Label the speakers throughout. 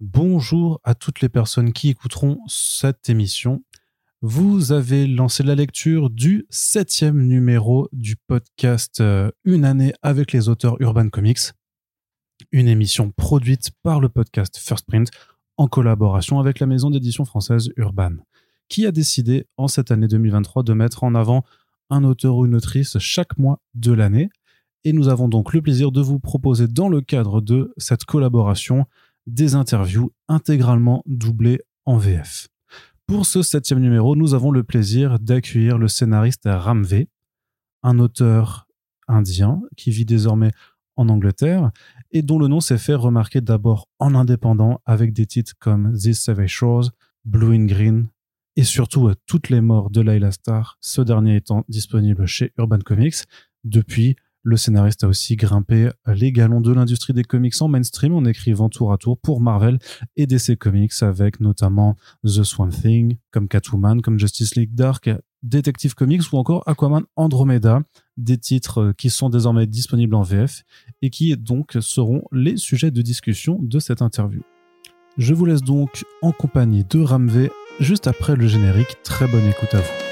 Speaker 1: Bonjour à toutes les personnes qui écouteront cette émission. Vous avez lancé la lecture du septième numéro du podcast euh, Une année avec les auteurs Urban Comics, une émission produite par le podcast First Print en collaboration avec la maison d'édition française Urban, qui a décidé en cette année 2023 de mettre en avant un auteur ou une autrice chaque mois de l'année. Et nous avons donc le plaisir de vous proposer dans le cadre de cette collaboration des interviews intégralement doublées en VF. Pour ce septième numéro, nous avons le plaisir d'accueillir le scénariste Ramve, un auteur indien qui vit désormais en Angleterre et dont le nom s'est fait remarquer d'abord en indépendant avec des titres comme This Savage Shores, Blue in Green et surtout Toutes les morts de Layla Star, ce dernier étant disponible chez Urban Comics. Depuis, le scénariste a aussi grimpé les galons de l'industrie des comics en mainstream en écrivant tour à tour pour Marvel et DC Comics avec notamment The Swamp Thing, comme Catwoman, comme Justice League Dark, Detective Comics ou encore Aquaman Andromeda, des titres qui sont désormais disponibles en VF et qui donc seront les sujets de discussion de cette interview. Je vous laisse donc en compagnie de Ramvé juste après le générique. Très bonne écoute à vous.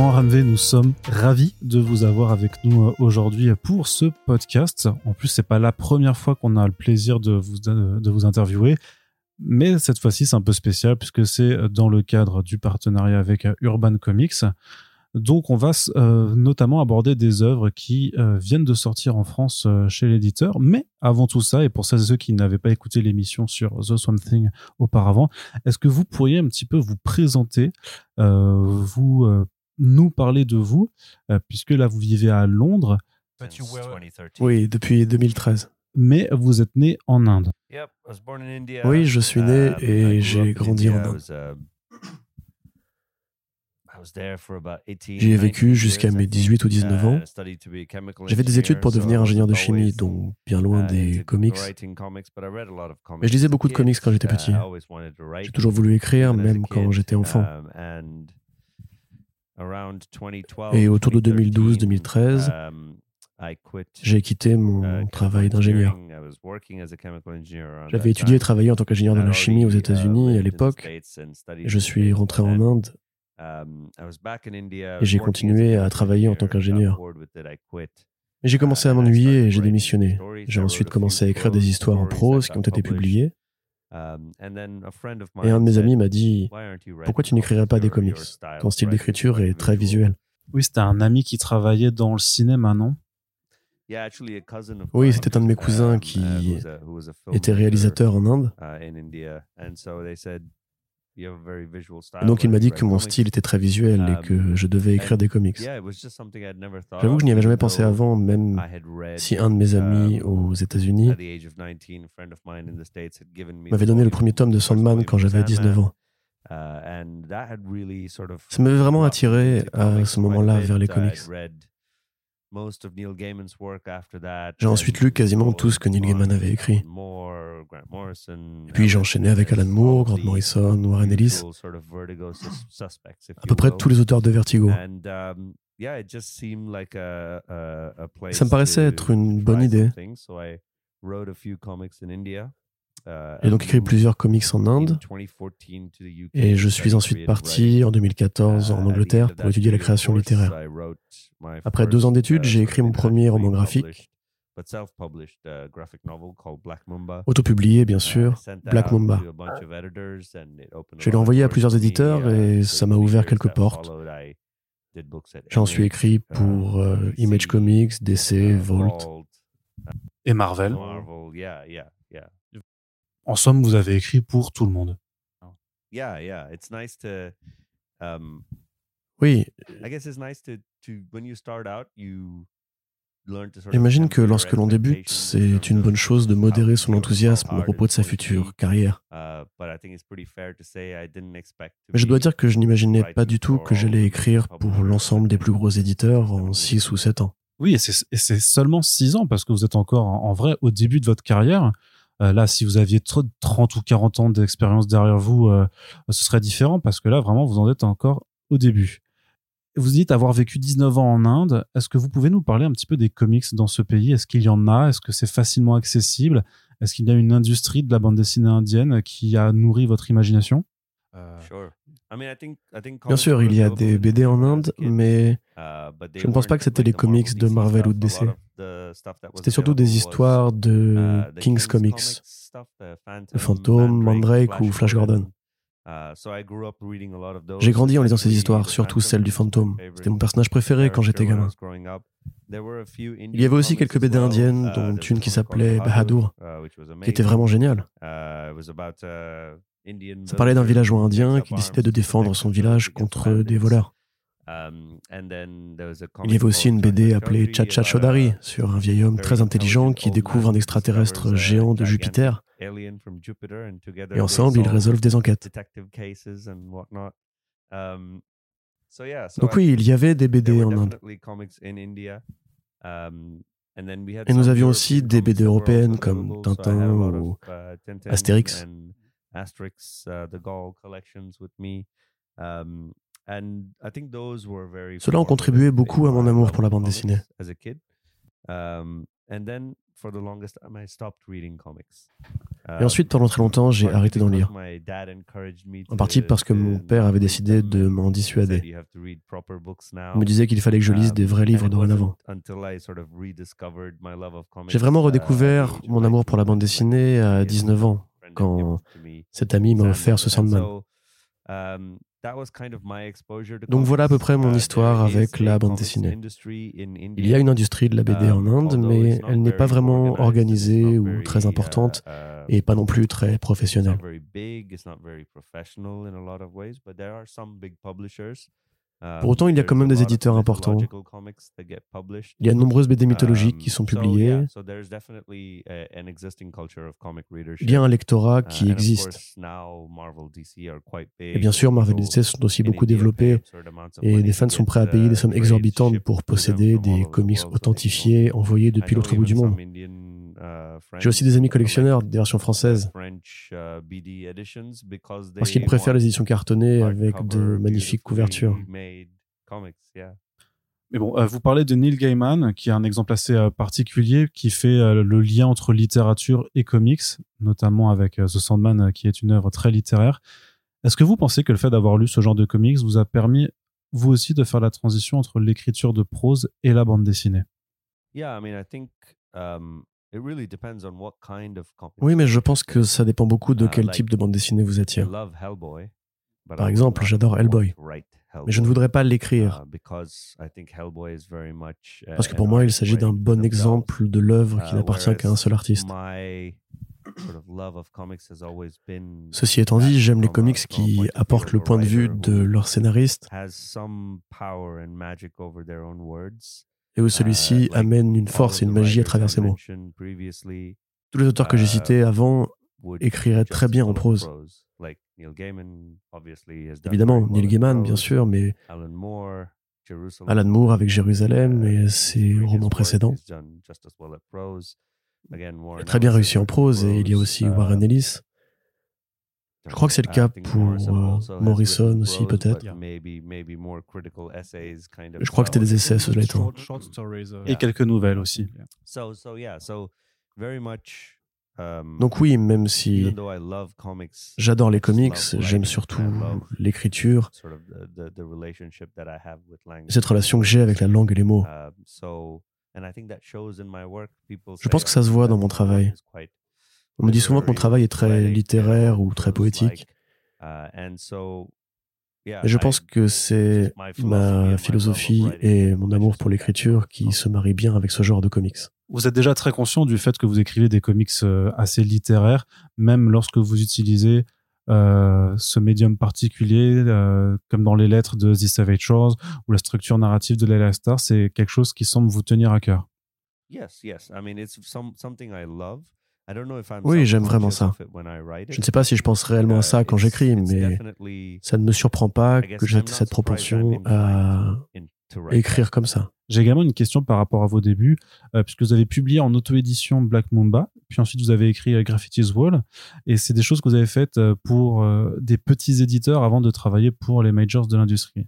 Speaker 1: Ramvé, nous sommes ravis de vous avoir avec nous euh, aujourd'hui pour ce podcast. En plus, c'est pas la première fois qu'on a le plaisir de vous, de vous interviewer. Mais cette fois-ci, c'est un peu spécial puisque c'est dans le cadre du partenariat avec euh, Urban Comics. Donc, on va euh, notamment aborder des œuvres qui viennent de sortir en France chez l'éditeur. Mais avant tout ça, et pour celles et ceux qui n'avaient pas écouté l'émission sur The Swamp Thing auparavant, est-ce que vous pourriez un petit peu vous présenter, vous nous parler de vous, euh, puisque là, vous vivez à Londres.
Speaker 2: Oui, depuis 2013.
Speaker 1: Mais vous êtes né en Inde.
Speaker 2: Oui, je suis né uh, et j'ai grandi en Inde. Uh, J'y ai vécu jusqu'à mes 18 ou 19 ans. Uh, J'avais des études pour devenir ingénieur de chimie, donc bien loin des comics. Mais je lisais beaucoup de comics quand j'étais petit. J'ai toujours voulu écrire, même quand j'étais enfant. Et autour de 2012-2013, um, j'ai quitté mon uh, travail d'ingénieur. J'avais étudié et travaillé en tant qu'ingénieur dans la chimie aux uh, États-Unis à l'époque. Je suis rentré en Inde um, et j'ai continué à travailler en tant qu'ingénieur. Mais j'ai commencé à m'ennuyer et j'ai démissionné. J'ai ensuite commencé à écrire des histoires en prose qui ont été publiées. Um, Et un de mes amis m'a dit Pourquoi tu n'écrirais pas des comics Ton style d'écriture est très visuel?
Speaker 1: Oui, c'était un ami qui travaillait dans le cinéma, non?
Speaker 2: Oui, c'était un de mes cousins uh, qui était réalisateur en Inde. Uh, donc il m'a dit que mon style était très visuel et que um, je devais écrire des comics. J'avoue que je n'y avais jamais pensé avant, même si un de mes amis um, aux États-Unis m'avait donné le premier tome de Sandman quand j'avais 19 ans. Uh, Ça m'avait vraiment attiré à ce moment-là vers les comics. J'ai ensuite lu quasiment tout ce que Neil Gaiman avait écrit. Et puis j'ai enchaîné avec Alan Moore, Grant Morrison, Warren Ellis, à peu près tous les auteurs de Vertigo. Um, Ça me paraissait être une bonne idée. J'ai donc écrit plusieurs comics en Inde et je suis ensuite parti en 2014 en Angleterre pour étudier la création littéraire. Après deux ans d'études, j'ai écrit mon premier roman graphique, autopublié bien sûr, Black Mamba. Je l'ai envoyé à plusieurs éditeurs et ça m'a ouvert quelques portes. J'en suis écrit pour euh, Image Comics, DC, Vault.
Speaker 1: Et Marvel. En somme, vous avez écrit pour tout le monde.
Speaker 2: Oui. J'imagine que lorsque l'on débute, c'est une bonne chose de modérer son enthousiasme à propos de sa future carrière. Uh, Mais je dois dire que je n'imaginais pas du tout que j'allais écrire pour l'ensemble des plus gros éditeurs en 6 ou 7 ans.
Speaker 1: Oui, et c'est seulement 6 ans parce que vous êtes encore en, vrai au début de votre carrière. Euh, là, si vous aviez 30 ou 40 ans d'expérience derrière vous, euh, ce serait différent parce que là, vraiment, vous en êtes encore au début. Vous dites avoir vécu 19 ans en Inde. Est-ce que vous pouvez nous parler un petit peu des comics dans ce pays? Est-ce qu'il y en a? Est-ce que c'est facilement accessible? Est-ce qu'il y a une industrie de la bande dessinée indienne qui a nourri votre imagination?
Speaker 2: Euh, Bien sûr, il y a des BD en Inde, mais uh, je ne pense pas que c'était les comics de Marvel ou de DC. C'était surtout des histoires de uh, King's Comics, de Phantom, Mandrake ou Flash Gordon. J'ai grandi en lisant ces histoires, surtout celle du fantôme. C'était mon personnage préféré quand j'étais gamin. Il y avait aussi quelques BD indiennes, uh, dont une qui s'appelait Bahadur, qui était vraiment géniale. Ça parlait d'un villageois indien qui décidait de défendre son village contre des voleurs. Um, Il y avait aussi une BD appelée Chacha Chodari sur un vieil homme très intelligent qui découvre un extraterrestre géant de Jupiter et ensemble, ils résolvent des enquêtes. Um, Donc oui, il y avait des BD en Inde. Um, et nous avions aussi des BD européennes comme Tintin ou uh, Astérix. Cela ont contribué beaucoup à mon amour pour la bande dessinée. Et ensuite, pendant très longtemps, j'ai arrêté d'en lire. En partie parce que mon père avait décidé de m'en dissuader. Il me disait qu'il fallait que je lise des vrais livres dorénavant. J'ai vraiment redécouvert mon amour pour la bande dessinée à 19 ans, quand cet ami m'a offert ce Sandman. Donc voilà à peu près mon histoire avec la bande dessinée. Il y a une industrie de la BD en Inde, mais elle n'est pas vraiment organisée ou très importante et pas non plus très professionnelle. Pour autant, il y a quand même des éditeurs importants. Il y a de nombreuses BD mythologiques qui sont publiées. Il y a un lectorat qui existe. Et bien sûr, Marvel et DC sont aussi beaucoup développés et des fans sont prêts à payer des sommes exorbitantes pour posséder des comics authentifiés envoyés depuis l'autre bout du monde. J'ai aussi des amis collectionneurs des versions françaises. Parce qu'ils préfèrent les éditions cartonnées avec de magnifiques couvertures. Mais
Speaker 1: bon, euh, vous parlez de Neil Gaiman, qui est un exemple assez euh, particulier, qui fait euh, le lien entre littérature et comics, notamment avec The Sandman, qui est une œuvre très littéraire. Est-ce que vous pensez que le fait d'avoir lu ce genre de comics vous a permis, vous aussi, de faire la transition entre l'écriture de prose et la bande dessinée?
Speaker 2: Yeah, I mean, I think um, oui, mais je pense que ça dépend beaucoup de uh, quel type de bande dessinée vous attire. Par exemple, j'adore Hellboy, mais je ne voudrais pas l'écrire. Uh, Parce que pour moi, il s'agit d'un bon exemple de l'œuvre qui uh, n'appartient qu'à un seul artiste. Ceci étant dit, j'aime les comics qui apportent le point de vue de leur scénariste et où celui-ci uh, amène une force et une magie à travers ses mots. Tous les auteurs que j'ai uh, cités avant écriraient très bien en prose. Évidemment, Neil Gaiman, bien sûr, mais Alan Moore avec Jérusalem et ses romans précédents. Très bien réussi en prose et il y a aussi Warren uh, Ellis. Je crois que c'est le cas pour euh, Morrison aussi, peut-être. Je crois que c'était des essais, cela étant.
Speaker 1: Uh, Et quelques nouvelles aussi.
Speaker 2: Um, Donc oui, même si j'adore les comics, j'aime surtout l'écriture, cette relation que j'ai avec la langue et les mots. Um, Je pense que ça se voit dans mon travail. On me dit souvent que mon travail est très littéraire ou très poétique. Et je pense que c'est ma philosophie et mon amour pour l'écriture qui se marient bien avec ce genre de comics.
Speaker 1: Vous êtes déjà très conscient du fait que vous écrivez des comics euh, assez littéraires, même lorsque vous utilisez euh, ce médium particulier, euh, comme dans les lettres de The Savage Shores ou la structure narrative de Layla Star, c'est quelque chose qui semble vous tenir à cœur.
Speaker 2: Yes, yes. I mean, it's something I love. Oui, j'aime vraiment ça. Je ne sais pas si je pense réellement à ça quand j'écris, mais ça ne me surprend pas que j'ai cette propension à écrire comme ça.
Speaker 1: J'ai également une question par rapport à vos débuts, euh, puisque vous avez publié en auto-édition Black Mamba, puis ensuite vous avez écrit euh, Graffiti's Wall, et c'est des choses que vous avez faites euh, pour des petits éditeurs avant de travailler pour les majors de l'industrie.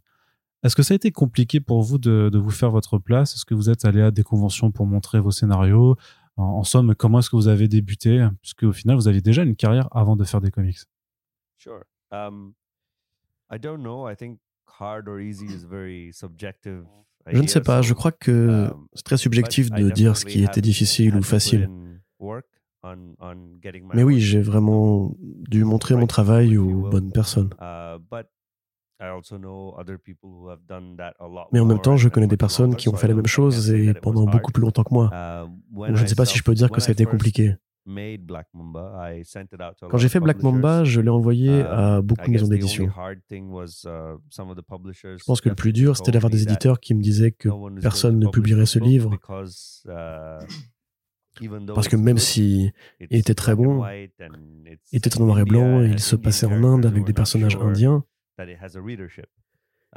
Speaker 1: Est-ce que ça a été compliqué pour vous de, vous faire votre place? Est-ce que vous êtes allé à des conventions pour montrer vos scénarios? En, somme, comment est-ce que vous avez débuté? Puisque au final, vous aviez déjà une carrière avant de faire des comics.
Speaker 2: Sure. Um, I don't know. I think hard or easy is very subjective. Je ne sais pas, je crois que um, c'est très subjectif de dire ce qui était difficile ou facile. Mais oui, j'ai vraiment dû montrer mon travail aux bonnes personnes. Mais en même temps, je connais des personnes qui ont fait la même chose et pendant beaucoup plus longtemps que moi. Uh, je ne sais pas si je peux dire que ça a été compliqué. Quand j'ai fait Black Mamba, je l'ai envoyé à beaucoup de maisons d'édition. Uh, je pense que le plus dur, c'était d'avoir des éditeurs qui me disaient que personne ne publierait ce livre. Uh, Parce que même si il était très bon, il était en noir et blanc, et il se passait en Inde avec des personnages indiens,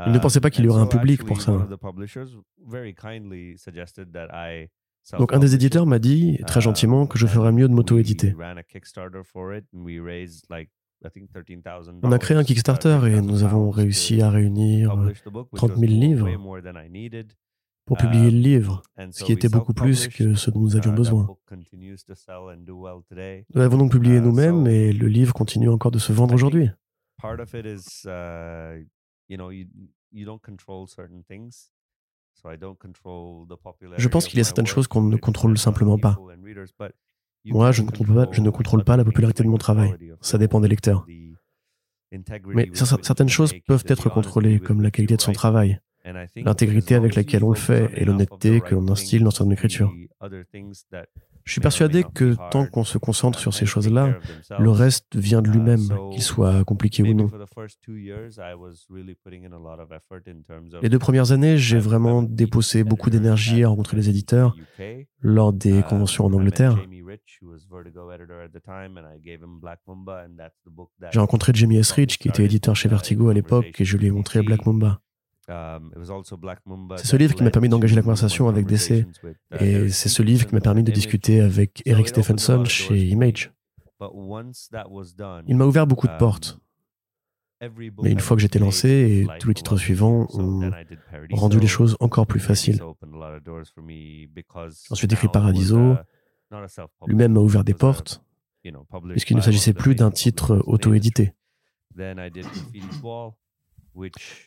Speaker 2: il ne pensait pas qu'il y aurait un public pour ça. Donc un des éditeurs m'a dit très gentiment que je ferais mieux de m'auto-éditer. On a créé un Kickstarter et nous avons réussi à réunir 30 000 livres pour publier le livre, ce qui était beaucoup plus que ce dont nous avions besoin. Nous l'avons donc publié nous-mêmes et le livre continue encore de se vendre aujourd'hui. Je pense qu'il y a certaines choses qu'on ne contrôle simplement pas. Moi, je ne, contrôle pas, je ne contrôle pas la popularité de mon travail. Ça dépend des lecteurs. Mais certaines choses peuvent être contrôlées, comme la qualité de son travail, l'intégrité avec laquelle on le fait et l'honnêteté que l'on instille dans son écriture. Je suis persuadé que tant qu'on se concentre sur ces choses-là, le reste vient de lui-même, qu'il soit compliqué ou non. Les deux premières années, j'ai vraiment déposé beaucoup d'énergie à rencontrer les éditeurs lors des conventions en Angleterre. J'ai rencontré Jamie S. Rich, qui était éditeur chez Vertigo à l'époque, et je lui ai montré Black Mamba. Um, c'est ce livre qui m'a permis d'engager la conversation avec DC uh, et c'est ce livre qui m'a permis de discuter avec Eric Stephenson chez Image. Il m'a ouvert beaucoup de um, portes. Mais une fois que j'étais lancé et tous les titres suivants ont rendu les choses encore plus faciles. Ensuite écrit Paradiso, lui-même m'a ouvert des portes, puisqu'il ne s'agissait plus d'un titre auto-édité.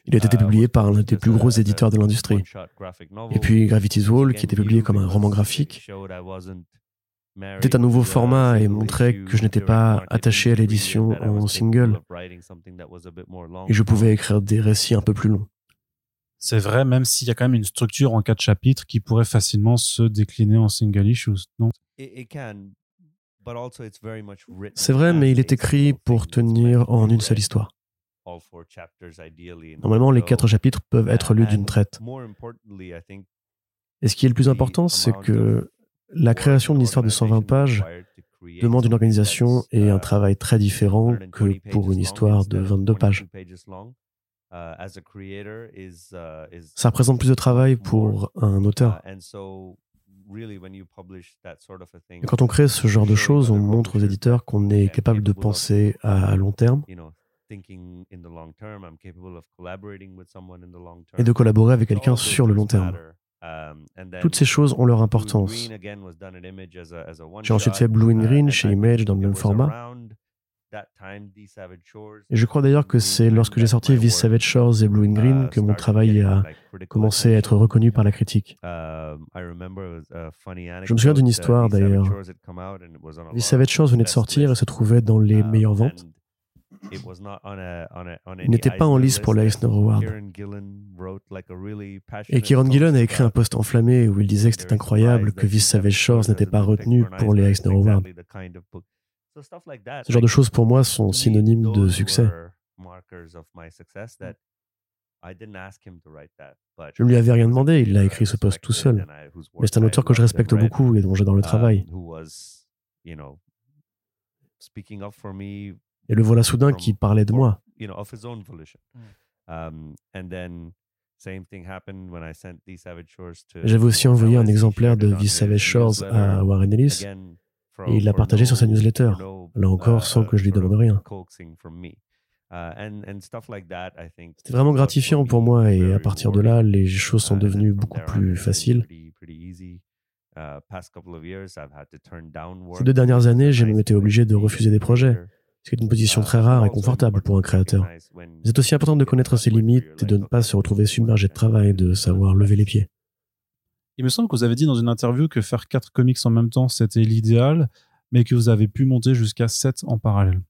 Speaker 2: Il a été uh, publié par l'un des plus gros éditeurs de l'industrie. Et puis Gravity's Wall, qui était publié comme un roman graphique, était un nouveau format et montrait que je n'étais pas attaché à l'édition en single. Et je pouvais écrire des récits un peu plus longs.
Speaker 1: C'est vrai, même s'il y a quand même une structure en quatre chapitres qui pourrait facilement se décliner en single issues, non?
Speaker 2: C'est vrai, mais il est écrit pour tenir en une seule histoire. Normalement, les quatre chapitres peuvent être lus d'une traite. Et ce qui est le plus important, c'est que la création d'une histoire de 120 pages demande une organisation et un uh, travail très différent que pour une histoire de 22 pages. Uh, uh, Ça représente plus de travail pour un auteur. Et quand on crée ce genre de choses, on montre aux éditeurs qu'on est capable de penser à long terme et de collaborer avec quelqu'un sur le long terme. Um, Toutes ces choses ont leur importance. J'ai ensuite fait Blue and uh, Green chez Image dans le même format. Et je crois d'ailleurs que c'est lorsque j'ai sorti These Savage Shores et Blue and Green uh, que mon travail a commencé à être reconnu par la critique. Um, je me souviens d'une histoire d'ailleurs. These Savage Shores venait de sortir et se trouvait dans les meilleures ventes. Il n'était pas en lice pour l'Eisner Award. Et Kieran Gillen a écrit un post enflammé où il disait que c'était incroyable que Vis Savage Shores n'était pas retenu pour les Eisner Awards. Ce genre de choses pour moi sont synonymes de succès. Je ne lui avais rien demandé, il a écrit ce post tout seul. Mais c'est un auteur que je respecte beaucoup et dont j'adore le travail. Et le voilà soudain qui parlait de moi. J'avais aussi envoyé un exemplaire de The Savage Shores à Warren Ellis. et il l'a partagé sur sa newsletter, là encore sans que je lui demande rien. C'était vraiment gratifiant pour moi. et à partir de là, les choses sont devenues beaucoup plus faciles. Ces deux dernières années, j'ai même été obligé de refuser des projets, ce qui est une position très rare et confortable pour un créateur. C'est aussi important de connaître ses limites et de ne pas se retrouver submergé de travail, de savoir lever les pieds.
Speaker 1: Il me semble que vous avez dit dans une interview que faire quatre comics en même temps, c'était l'idéal, mais que vous avez pu monter jusqu'à sept en parallèle.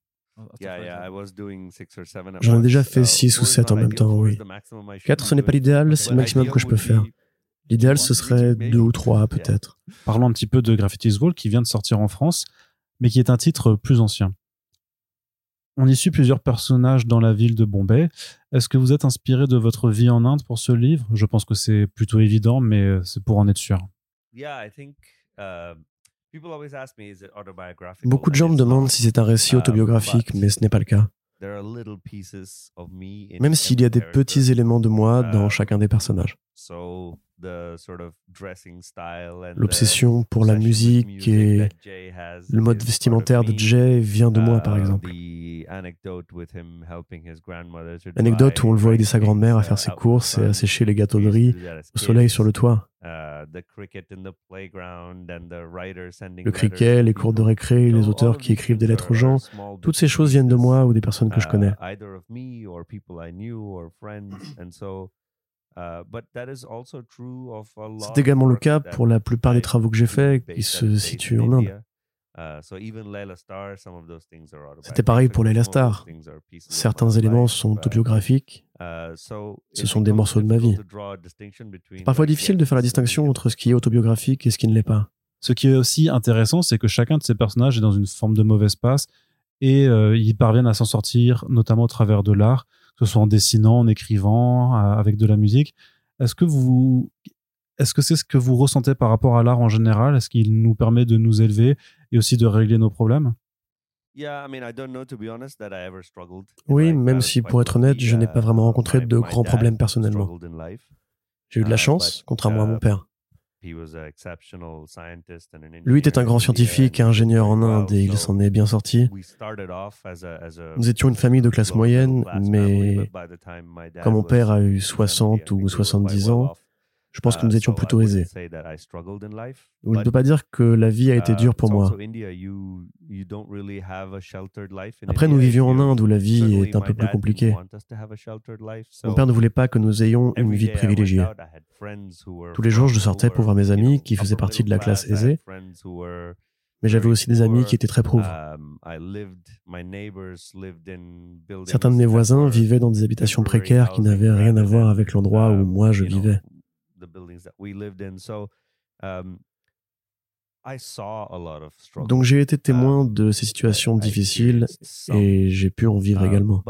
Speaker 2: J'en ai déjà fait six ou sept en même temps, oui. Quatre, ce n'est pas l'idéal, c'est le maximum que je peux faire. L'idéal, ce serait deux ou trois, peut-être.
Speaker 1: Parlons un petit peu de Graffiti's Wall, qui vient de sortir en France, mais qui est un titre plus ancien. On y suit plusieurs personnages dans la ville de Bombay. Est-ce que vous êtes inspiré de votre vie en Inde pour ce livre? Je pense que c'est plutôt évident, mais euh, c'est pour en être sûr.
Speaker 2: Uh, Beaucoup de gens me demandent si c'est un récit uh, autobiographique, mais ce n'est pas le cas. Même s'il y a des petits éléments de moi dans uh, chacun des personnages. L'obsession pour la musique et le mode vestimentaire de Jay vient de moi, par uh, exemple. Anecdote où on le voit aider sa grand-mère à faire ses courses et à sécher les gâteaux de riz au soleil sur le toit. Uh, le cricket, les cours de récré, les auteurs qui écrivent des lettres aux gens, toutes ces choses viennent de moi ou des personnes que je connais. C'est également le cas pour la plupart des travaux que j'ai faits qui se situent en Inde. Uh, C'était pareil pour Layla Star. Certains éléments sont autobiographiques. Uh, ce sont des morceaux de ma vie. C'est parfois difficile de faire la distinction entre ce qui est autobiographique et ce qui ne l'est pas.
Speaker 1: Ce qui est aussi intéressant, c'est que chacun de ces personnages est dans une forme de mauvaise passe et euh, ils parviennent à s'en sortir, notamment au travers de l'art, que ce soit en dessinant, en écrivant, avec de la musique. Est-ce que vous, est-ce que c'est ce que vous ressentez par rapport à l'art en général? Est-ce qu'il nous permet de nous élever et aussi de régler nos problèmes?
Speaker 2: Oui, même si pour être honnête, je n'ai pas vraiment rencontré de grands problèmes personnellement. J'ai eu de la uh, chance, contrairement à mon uh, père. Lui était un grand scientifique et ingénieur en Inde et il s'en est bien sorti. Nous étions une famille de classe moyenne, mais quand mon père a eu 60 ou 70 ans, je pense que nous étions plutôt aisés. je ne peux pas dire que la vie a été dure pour moi. Après, nous vivions en Inde où la vie est un peu plus compliquée. Mon père ne voulait pas que nous ayons une vie privilégiée. Tous les jours, je sortais pour voir mes amis qui faisaient partie de la classe aisée. Mais j'avais aussi des amis qui étaient très pauvres. Certains de mes voisins vivaient dans des habitations précaires qui n'avaient rien à voir avec l'endroit où moi je vivais. Donc j'ai été témoin um, de ces situations difficiles et j'ai pu en vivre um, également.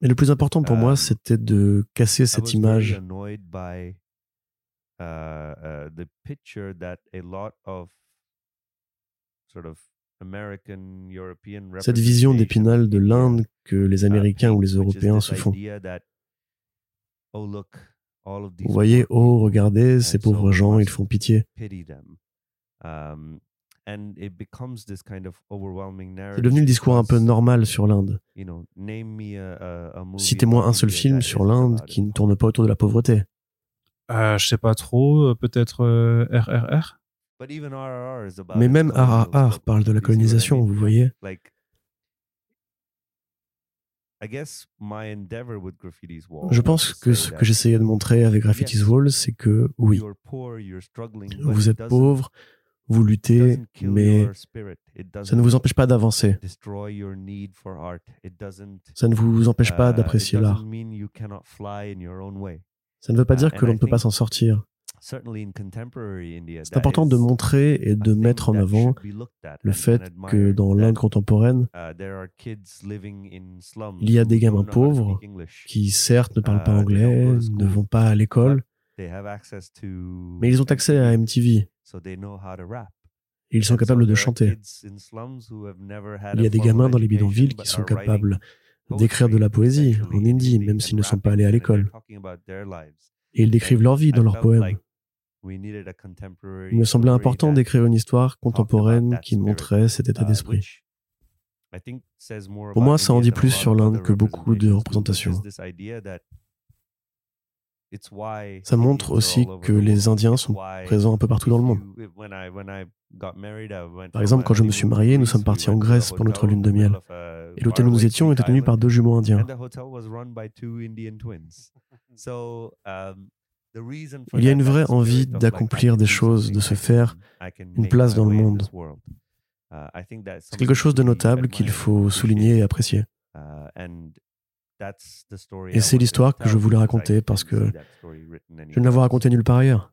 Speaker 2: Mais le plus important pour moi, um, c'était de casser cette image. Cette vision d'épinal de l'Inde que les uh, Américains ou les Européens se font. Vous voyez, oh, regardez, ces pauvres gens, ils font pitié. Um, c'est devenu le discours un peu normal sur l'Inde. Citez-moi un seul film sur l'Inde qui ne tourne pas autour de la pauvreté.
Speaker 1: Euh, je sais pas trop, euh, peut-être RRR
Speaker 2: euh, Mais même RRR parle de la colonisation, vous voyez. Je pense que ce que j'essayais de montrer avec Graffiti's Wall, c'est que oui, vous êtes pauvre, vous luttez, mais ça ne vous empêche pas d'avancer. Ça ne vous empêche pas d'apprécier l'art. Ça ne veut pas uh, dire que l'on ne peut pas s'en sortir. C'est important de montrer et de mettre en avant le fait que dans l'Inde contemporaine, uh, il y a des gamins pauvres qui certes ne parlent pas uh, anglais, ne vont pas à l'école, mais ils ont accès à MTV. ils sont capables de chanter. Il y a des gamins dans les bidonvilles qui sont capables d'écrire de la poésie en hindi, même s'ils ne sont pas allés à l'école. Et ils décrivent leur vie dans leurs poèmes. Il me semblait important d'écrire une histoire contemporaine qui montrait cet état d'esprit. Pour moi, ça en dit plus sur l'Inde que beaucoup de représentations. Ça montre aussi que les Indiens sont présents un peu partout dans le monde. Par exemple, quand je me suis marié, nous sommes partis en Grèce pour notre lune de miel. Et l'hôtel où nous étions était tenu par deux jumeaux indiens. Il y a une vraie envie d'accomplir des choses, de se faire une place dans le monde. C'est quelque chose de notable qu'il faut souligner et apprécier. Et c'est l'histoire que je voulais raconter parce que je ne l'avais racontée nulle part ailleurs.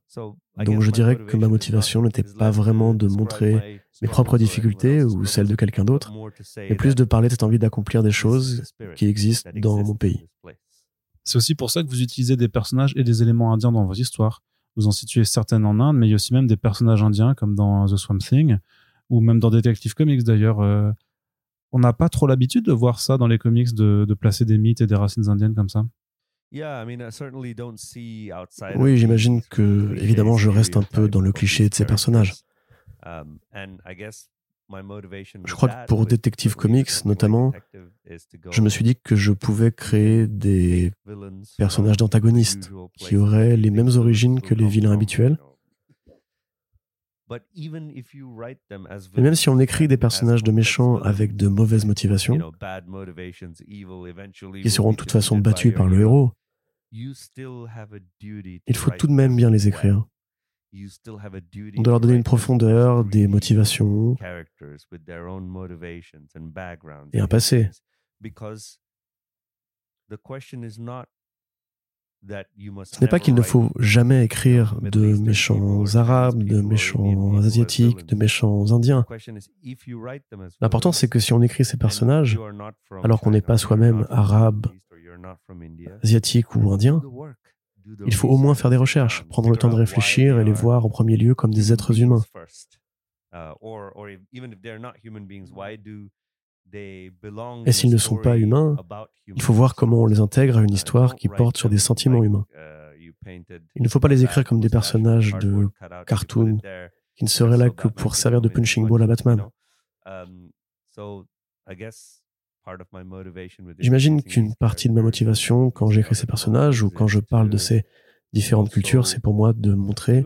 Speaker 2: Donc je dirais que ma motivation n'était pas vraiment de montrer mes propres difficultés ou celles de quelqu'un d'autre, mais plus de parler de cette envie d'accomplir des choses qui existent dans mon pays.
Speaker 1: C'est aussi pour ça que vous utilisez des personnages et des éléments indiens dans vos histoires. Vous en situez certaines en Inde, mais il y a aussi même des personnages indiens comme dans The Swamp Thing ou même dans Detective Comics d'ailleurs. Euh, on n'a pas trop l'habitude de voir ça dans les comics, de, placer des mythes et des racines indiennes comme ça.
Speaker 2: Oui, j'imagine que, évidemment, je reste un peu dans le cliché de ces personnages. Je crois que pour Detective Comics, notamment, je me suis dit que je pouvais créer des personnages d'antagonistes qui auraient les mêmes origines que les vilains habituels, et même si on écrit des personnages de méchants avec de mauvaises motivations, qui seront de toute façon battus par le héros, il faut tout de même bien les écrire. On doit leur donner une profondeur, des motivations et un passé. Ce n'est pas qu'il ne faut jamais écrire de méchants arabes, de méchants asiatiques, de méchants indiens. L'important, c'est que si on écrit ces personnages, alors qu'on n'est pas soi-même arabe, asiatique ou indien, il faut au moins faire des recherches, prendre le temps de réfléchir et les voir en premier lieu comme des êtres humains. Et s'ils ne sont pas humains, il faut voir comment on les intègre à une histoire qui porte sur des sentiments humains. Il ne faut pas les écrire comme des personnages de cartoon qui ne seraient là que pour servir de punching ball à Batman. J'imagine qu'une partie de ma motivation quand j'écris ces personnages ou quand je parle de ces différentes cultures, c'est pour moi de montrer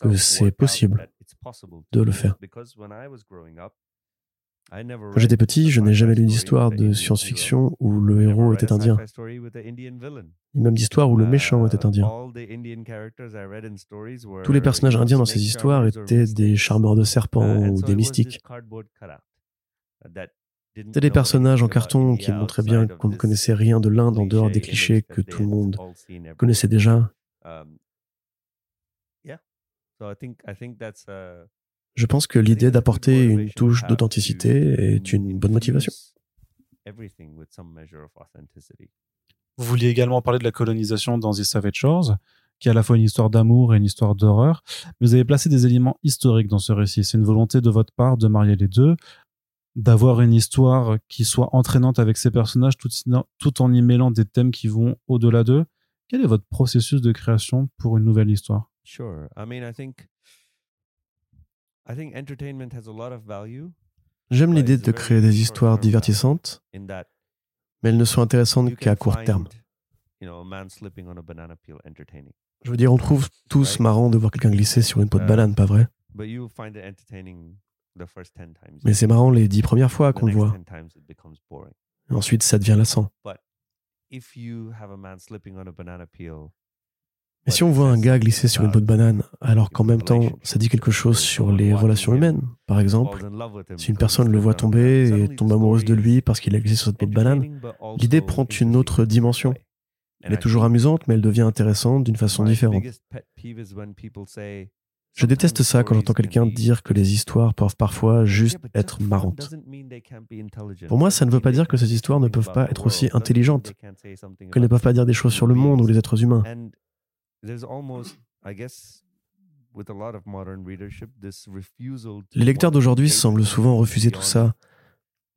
Speaker 2: que c'est possible de le faire. Quand j'étais petit, je n'ai jamais lu d'histoire de science-fiction où le héros était indien, ni même d'histoire où le méchant était indien. Tous les personnages indiens dans ces histoires étaient des charmeurs de serpents ou des mystiques. C'était des personnages en carton qui montraient bien qu'on ne connaissait rien de l'Inde en dehors des clichés que tout le monde connaissait déjà. Je pense que l'idée d'apporter une touche d'authenticité est une bonne motivation.
Speaker 1: Vous vouliez également parler de la colonisation dans The Savage Shores, qui est à la fois une histoire d'amour et une histoire d'horreur. Vous avez placé des éléments historiques dans ce récit. C'est une volonté de votre part de marier les deux, d'avoir une histoire qui soit entraînante avec ces personnages tout, tout en y mêlant des thèmes qui vont au-delà d'eux. Quel est votre processus de création pour une nouvelle histoire?
Speaker 2: J'aime l'idée de créer des histoires divertissantes, mais elles ne sont intéressantes qu'à court terme. Je veux dire, on trouve tous marrant de voir quelqu'un glisser sur une peau de uh, banane, pas vrai? Mais c'est marrant les dix premières fois qu'on le voit. ensuite, ça devient lassant. Et si on voit un gars glisser sur une peau de banane, alors qu'en même temps, ça dit quelque chose sur les relations humaines, par exemple, si une personne le voit tomber et tombe amoureuse de lui parce qu'il a glissé sur cette peau de banane, l'idée prend une autre dimension. Elle est toujours amusante, mais elle devient intéressante d'une façon différente. Je déteste ça quand j'entends quelqu'un dire que les histoires peuvent parfois juste être marrantes. Pour moi, ça ne veut pas dire que ces histoires ne peuvent pas être aussi intelligentes, qu'elles ne peuvent pas dire des choses sur le monde ou les êtres humains. Les lecteurs d'aujourd'hui semblent souvent refuser tout ça,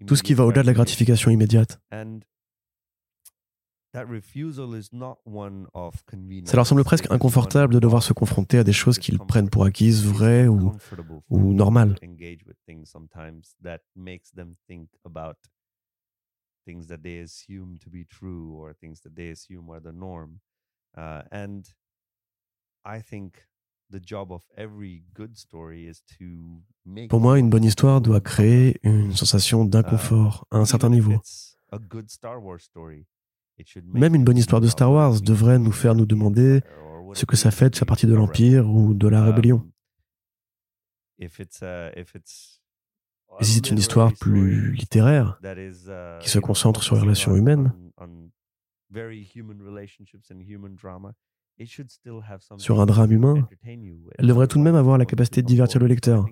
Speaker 2: tout ce qui va au-delà de la gratification immédiate. Ça leur semble presque inconfortable de devoir se confronter à des choses qu'ils prennent pour acquises, vraies ou, ou normales. Uh, and I think the job of every good story is to make Pour moi, une bonne histoire doit créer une sensation d'inconfort à un certain niveau. Même une bonne histoire de Star Wars devrait nous faire nous demander ce que ça fait de faire partie de l'Empire ou de la rébellion. Et si c'est une histoire plus littéraire, qui se concentre sur les relations humaines, sur un drame humain, elle devrait tout de même avoir la capacité de divertir le lecteur.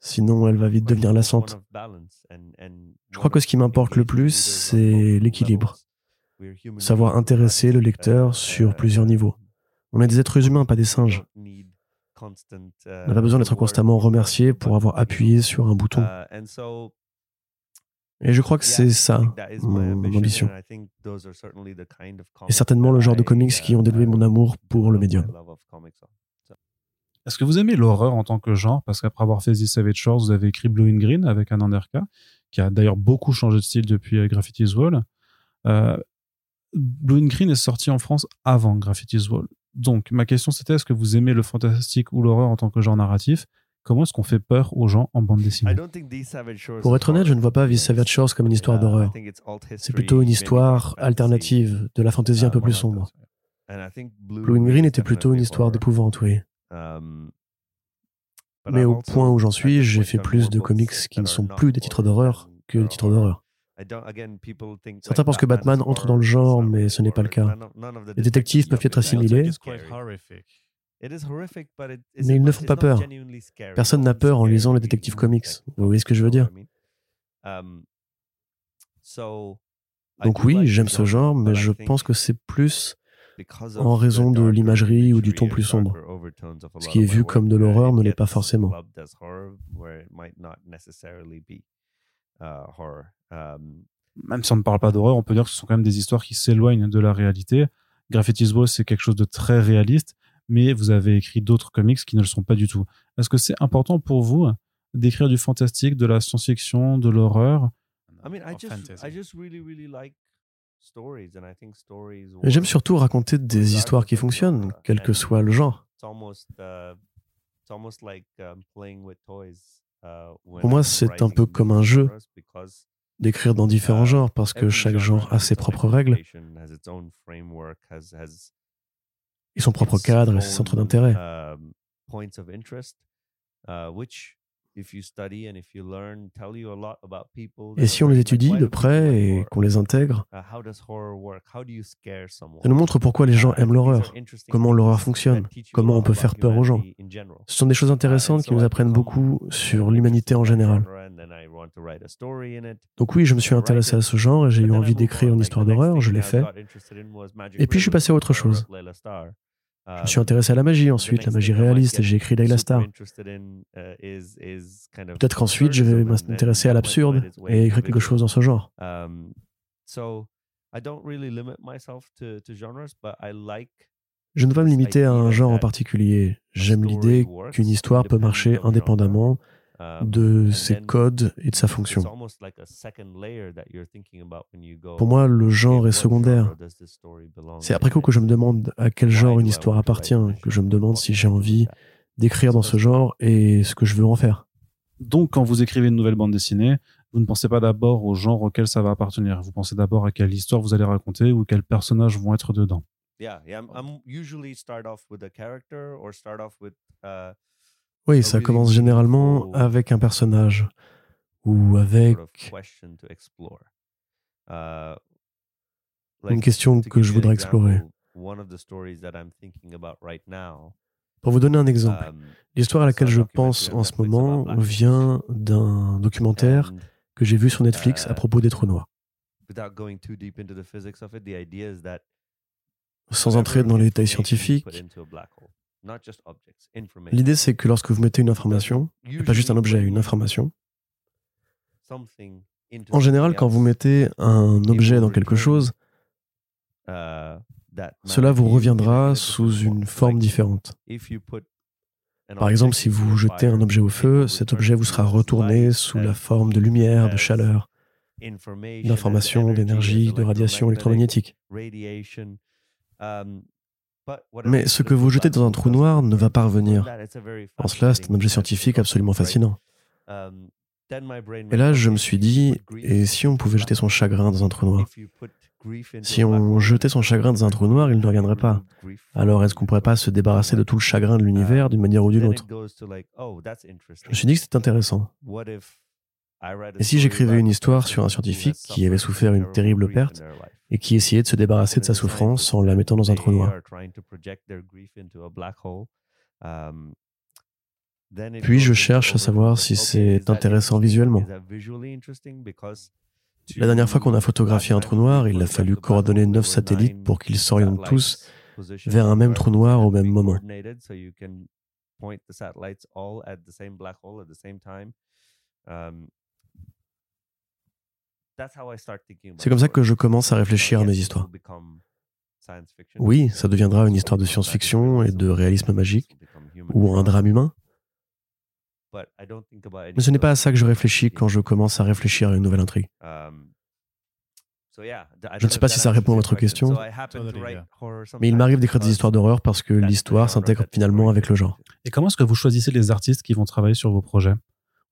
Speaker 2: Sinon, elle va vite devenir lassante. Je crois que ce qui m'importe le plus, c'est l'équilibre savoir intéresser le lecteur sur plusieurs niveaux. On est des êtres humains, pas des singes. On n'a pas besoin d'être constamment remercié pour avoir appuyé sur un bouton. Et je crois que c'est ça, mon, ambition. Et certainement le genre de comics qui ont délevé mon amour pour le médium.
Speaker 1: Est-ce que vous aimez l'horreur en tant que genre? Parce qu'après avoir fait The Savage Shores, vous avez écrit Blue and Green avec un Anderka, qui a d'ailleurs beaucoup changé de style depuis euh, Graffiti's Wall. Euh, Blue and Green est sorti en France avant Graffiti's Wall. Donc, ma question c'était est-ce que vous aimez le fantastique ou l'horreur en tant que genre narratif? Comment est-ce qu'on fait peur aux gens en bande dessinée?
Speaker 2: Pour être honnête, je ne vois pas The Savage Shores comme une histoire d'horreur. C'est plutôt une histoire alternative, de la fantaisie un peu plus sombre. Blue and Green était plutôt une histoire d'épouvante, oui. Um, Mais au point où j'en suis, j'ai fait plus de comics qui ne sont plus des titres d'horreur que des titres d'horreur. Certains pensent que Batman entre dans le genre, mais ce n'est pas le cas. Les détectives peuvent être assimilés, mais ils ne font pas peur. Personne n'a peur en lisant les détectives comics. Vous voyez ce que je veux dire? um, Donc oui, j'aime ce genre, mais je pense que c'est plus en raison de l'imagerie ou du ton plus sombre. Ce qui est vu comme de l'horreur ne l'est pas forcément.
Speaker 1: Même si on ne parle pas d'horreur, on peut dire que ce sont quand même des histoires qui s'éloignent de la réalité. Graffiti's Wall, c'est quelque chose de très réaliste, mais vous avez écrit d'autres comics qui ne le sont pas du tout. Est-ce que c'est important pour vous d'écrire du fantastique, de la science-fiction, de l'horreur?
Speaker 2: J'aime surtout raconter des histoires qui fonctionnent, quel que soit le genre. Pour moi, c'est un peu comme un jeu d'écrire dans différents genres parce que chaque genre a ses propres règles et son propre cadre et ses centres d'intérêt. Et si on les étudie de près et qu'on les intègre, uh, ça nous montre pourquoi les gens uh, aiment l'horreur, comment l'horreur fonctionne, comment on peut faire peur aux gens. Ce sont des choses uh, intéressantes qui nous apprennent beaucoup sur l'humanité en général. Donc oui, je me suis intéressé à ce genre et j'ai eu envie d'écrire une histoire d'horreur, je l'ai fait. Et puis je suis passé à autre chose. Je me suis intéressé à la magie ensuite, la magie réaliste, et j'ai écrit Layla Star. Peut-être qu'ensuite, je vais m'intéresser à l'absurde et écrire quelque chose dans ce genre. Je ne veux pas me limiter à un genre en particulier. J'aime l'idée qu'une histoire peut marcher indépendamment Um, de ses codes et de sa fonction. Pour moi, le genre est secondaire. C'est après coup que je me demande à quel genre une histoire appartient, que je me demande si j'ai envie d'écrire dans ce genre et ce que je veux en faire.
Speaker 1: Donc, quand vous écrivez une nouvelle bande dessinée, vous ne pensez pas d'abord au genre auquel ça va appartenir. Vous pensez d'abord à quelle histoire vous allez raconter ou quels personnages vont être dedans.
Speaker 2: Oui, ça commence généralement avec un personnage ou avec uh, une question que je voudrais explorer. Pour vous donner un exemple, um, l'histoire à laquelle je pense en ce moment vient d'un documentaire que j'ai vu sur Netflix à uh, propos des trous noirs. Sans entrer dans les détails scientifiques, L'idée, c'est que lorsque vous mettez une information, et pas juste un objet, une information, en général, quand vous mettez un objet dans quelque chose, cela vous reviendra sous une forme différente. Par exemple, si vous jetez un objet au feu, cet objet vous sera retourné sous la forme de lumière, de chaleur, d'information, d'énergie, de radiation électromagnétique. Mais ce que vous jetez dans un trou noir ne va pas revenir. En cela, c'est un objet scientifique absolument fascinant. Et là, je me suis dit, et si on pouvait jeter son chagrin dans un trou noir? Si on jetait son chagrin dans un trou noir, il ne reviendrait pas. Alors, est-ce qu'on ne pourrait pas se débarrasser de tout le chagrin de l'univers d'une manière ou d'une autre? Je me suis dit que c'était intéressant. Et si j'écrivais une histoire sur un scientifique qui avait souffert une terrible perte et qui essayait de se débarrasser de sa souffrance en la mettant dans un trou noir Puis je cherche à savoir si c'est intéressant visuellement. La dernière fois qu'on a photographié un trou noir, il a fallu coordonner neuf satellites pour qu'ils s'orientent tous vers un même trou noir au même moment. C'est comme ça que je commence à réfléchir à mes histoires. Oui, ça deviendra une histoire de science-fiction et de réalisme magique, ou un drame humain. Mais ce n'est pas à ça que je réfléchis quand je commence à réfléchir à une nouvelle intrigue. Um, je ne sais pas si ça répond à votre question, mais il m'arrive d'écrire des histoires d'horreur parce que l'histoire s'intègre finalement avec le genre.
Speaker 1: Et comment est-ce que vous choisissez les artistes qui vont travailler sur vos projets?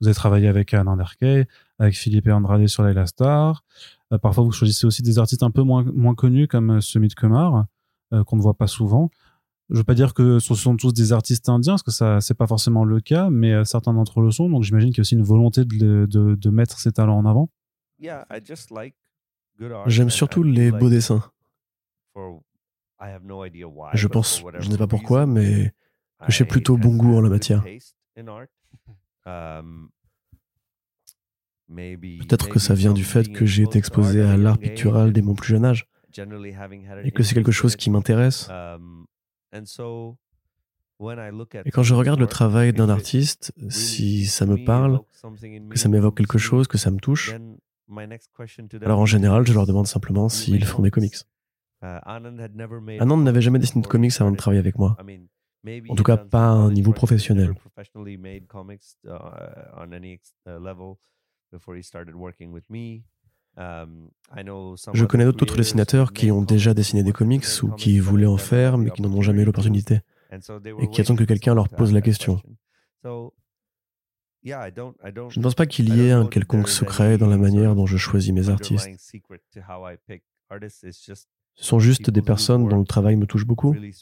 Speaker 1: Vous avez travaillé avec Anne Anderkey, avec Philippe et Andrade sur Layla Star. Euh, parfois, vous choisissez aussi des artistes un peu moins, moins connus comme euh, Sumit Kumar, euh, qu'on ne voit pas souvent. Je ne veux pas dire que ce sont tous des artistes indiens, parce que ça c'est pas forcément le cas, mais certains d'entre eux le sont. Donc j'imagine qu'il y a aussi une volonté de, de, de mettre ces talents en avant.
Speaker 2: J'aime surtout les beaux dessins. Je pense, je ne sais pas pourquoi, mais j'ai plutôt bon goût en la matière. Peut-être que ça vient du fait que j'ai été exposé à l'art pictural dès mon plus jeune âge et que c'est quelque chose qui m'intéresse. Et quand je regarde le travail d'un artiste, si ça me parle, que ça m'évoque quelque chose, que ça me touche, alors en général, je leur demande simplement s'ils font des comics. Anand n'avait jamais dessiné de comics avant de travailler avec moi. En tout cas, pas à un niveau professionnel. Je connais d'autres dessinateurs qui ont déjà dessiné des comics ou qui voulaient en faire mais qui n'en ont jamais eu l'opportunité et qui attendent que quelqu'un leur pose la question. Je ne pense pas qu'il y ait un quelconque secret dans la manière dont je choisis mes artistes. Ce sont juste des personnes dont le travail me touche beaucoup. Et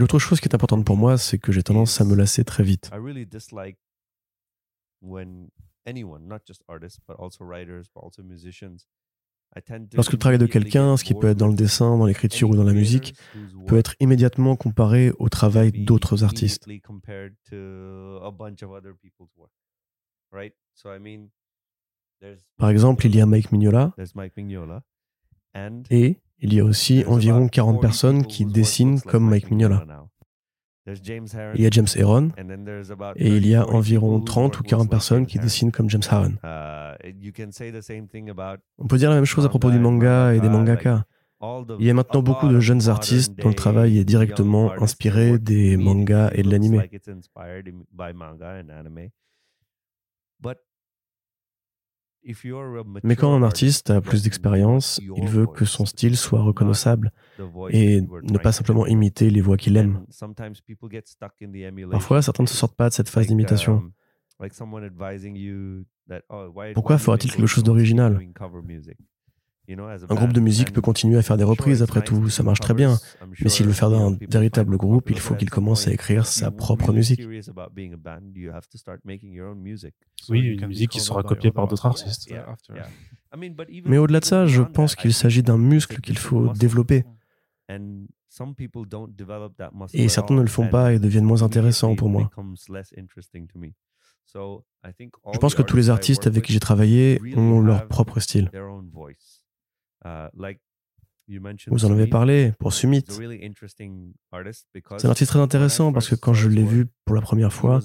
Speaker 2: l'autre chose qui est importante pour moi, c'est que j'ai tendance à me lasser très vite. Lorsque le travail de quelqu'un, ce qui peut être dans le dessin, dans l'écriture ou dans la musique, peut être immédiatement comparé au travail d'autres artistes. Par exemple, il y a Mike Mignola et il y a aussi environ 40 personnes qui dessinent comme Mike Mignola. Il y a James Aaron et il y a environ 30 ou 40 personnes qui dessinent comme James Aaron. On peut dire la même chose à propos du manga et des mangaka. Il y a maintenant beaucoup de jeunes artistes dont le travail est directement inspiré des mangas et de l'anime. Mais quand un artiste a plus d'expérience, il veut que son style soit reconnaissable et ne pas simplement imiter les voix qu'il aime. Parfois, certains ne se sortent pas de cette phase d'imitation. Um, oh, Pourquoi fera-t-il quelque chose d'original? Un groupe de musique peut continuer à faire des reprises, après tout, ça marche très bien. Mais s'il veut faire un véritable groupe, il faut qu'il commence à écrire sa propre musique.
Speaker 1: Oui, une musique qui sera copiée par d'autres artistes.
Speaker 2: Mais au-delà de ça, je pense qu'il s'agit d'un muscle qu'il faut développer. Et certains ne le font pas et deviennent moins intéressants pour moi. Je pense que tous les artistes avec qui j'ai travaillé ont leur propre style. Uh, Vous en avez parlé pour Sumit. C'est un artiste très intéressant parce que quand je l'ai vu pour la première fois,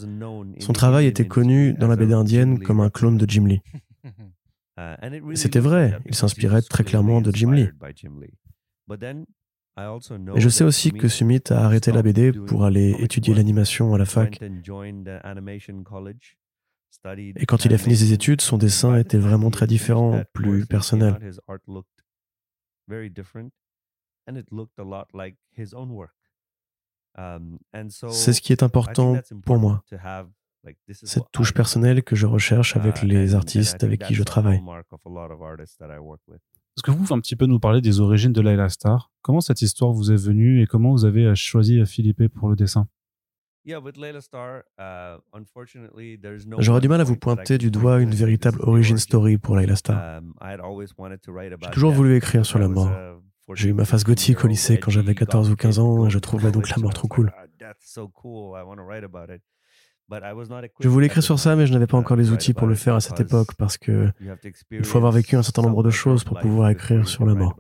Speaker 2: son travail était connu dans la BD indienne comme un clone de Jim Lee. C'était vrai, il s'inspirait très clairement de Jim Lee. Et je sais aussi que Sumit a arrêté la BD pour aller étudier l'animation à la fac. Et quand il a fini ses études, son dessin était vraiment très différent, plus personnel. C'est ce qui est important pour moi, cette touche personnelle que je recherche avec les artistes avec qui je travaille.
Speaker 1: Est-ce que vous pouvez un petit peu nous parler des origines de Layla Star Comment cette histoire vous est venue et comment vous avez choisi Philippe pour le dessin?
Speaker 2: Uh, J'aurais du mal à vous pointer du doigt une véritable origin story pour Layla Star. Um, J'ai toujours voulu écrire sur la mort. J'ai eu ma phase gothique au lycée quand j'avais 14 ou 15 ans et je trouvais donc la mort trop cool. Je voulais écrire sur ça, mais je n'avais pas encore les outils pour le faire à cette époque parce que il faut avoir vécu un certain nombre de choses pour pouvoir écrire sur la mort.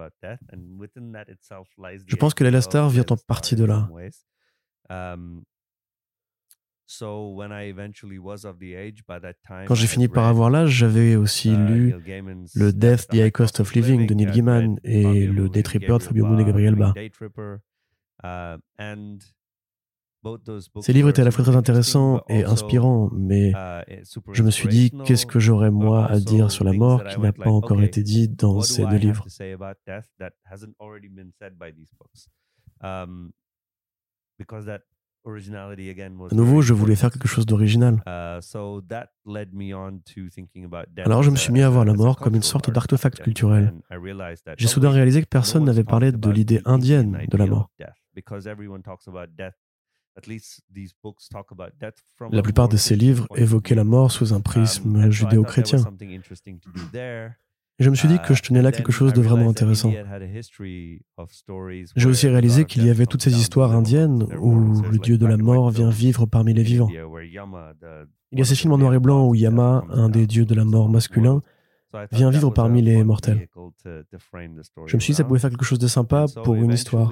Speaker 2: Je pense que Layla Star vient en partie de là. Quand j'ai fini par avoir l'âge, j'avais aussi uh, lu le Death, the High Cost of Living de Neil Gaiman et le Day Tripper de Fabio Moon et Gabriel Ba. Uh, Ces livres étaient à la fois très intéressants et inspirants, mais uh, je me suis dit, qu'est-ce que j'aurais moi à dire sur la mort qui n'a pas encore été dit dans ces deux livres? À nouveau, je voulais faire quelque chose d'original. Uh, Alors je me suis mis à voir la mort comme une sorte d'artefact culturel. J'ai soudain réalisé que personne n'avait parlé de l'idée indienne de la mort. La plupart de ces livres évoquaient la mort sous un um, prisme judéo-chrétien je me suis dit que je tenais là quelque chose de vraiment intéressant. J'ai aussi réalisé qu'il y avait toutes ces histoires indiennes où le dieu de la mort vient vivre parmi les vivants. Il y a ces films en noir et blanc où Yama, un des dieux de la mort masculin, vient vivre parmi les mortels. Je me suis dit que ça pouvait faire quelque chose de sympa pour une histoire.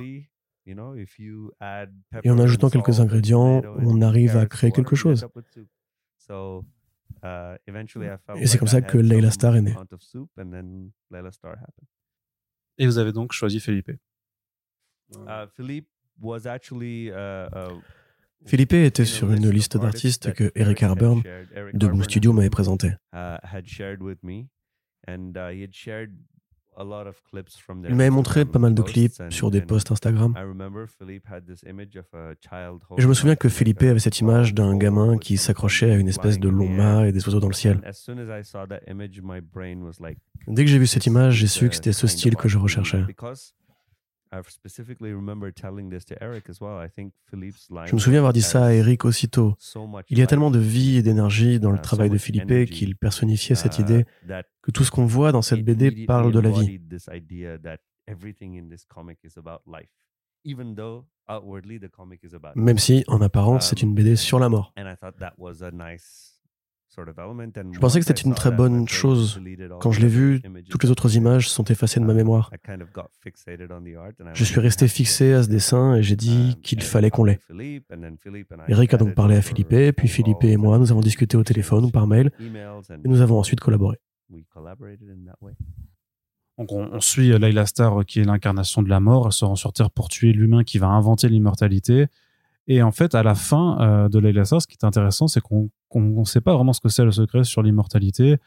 Speaker 2: Et en ajoutant quelques ingrédients, on arrive à créer quelque chose. Uh, Et c'est comme ça que Layla Star est née.
Speaker 1: Et vous avez donc choisi Felipe.
Speaker 2: Uh, Philippe uh, était sur une liste d'artistes que Eric Harburn de Boom Studio m'avait présenté. Il m'avait montré pas mal de clips sur des posts Instagram. Et je me souviens que Philippe avait cette image d'un gamin qui s'accrochait à une espèce de long mât et des oiseaux dans le ciel. Dès que j'ai vu cette image, j'ai su que c'était ce style que je recherchais. Je me souviens avoir dit ça à Eric aussitôt. Il y a tellement de vie et d'énergie dans le travail de Philippe qu'il personnifiait cette uh, idée que tout ce qu'on voit dans cette BD parle de la vie. Même si, en apparence, c'est une BD um, sur la mort. Je pensais que c'était une très bonne chose. Quand je l'ai vu, toutes les autres images sont effacées de ma mémoire. Je suis resté fixé à ce dessin et j'ai dit qu'il fallait qu'on l'ait. Eric a donc parlé à Philippe, puis Philippe et moi, nous avons discuté au téléphone ou par mail, et nous avons ensuite collaboré.
Speaker 1: Donc on, suit Layla Star, qui est l'incarnation de la mort. Elle se rend sur Terre pour tuer l'humain qui va inventer l'immortalité. Et en fait, à la fin euh, de Layla Star, ce qui est intéressant, c'est qu'on ne sait pas vraiment ce que c'est le secret sur l'immortalité.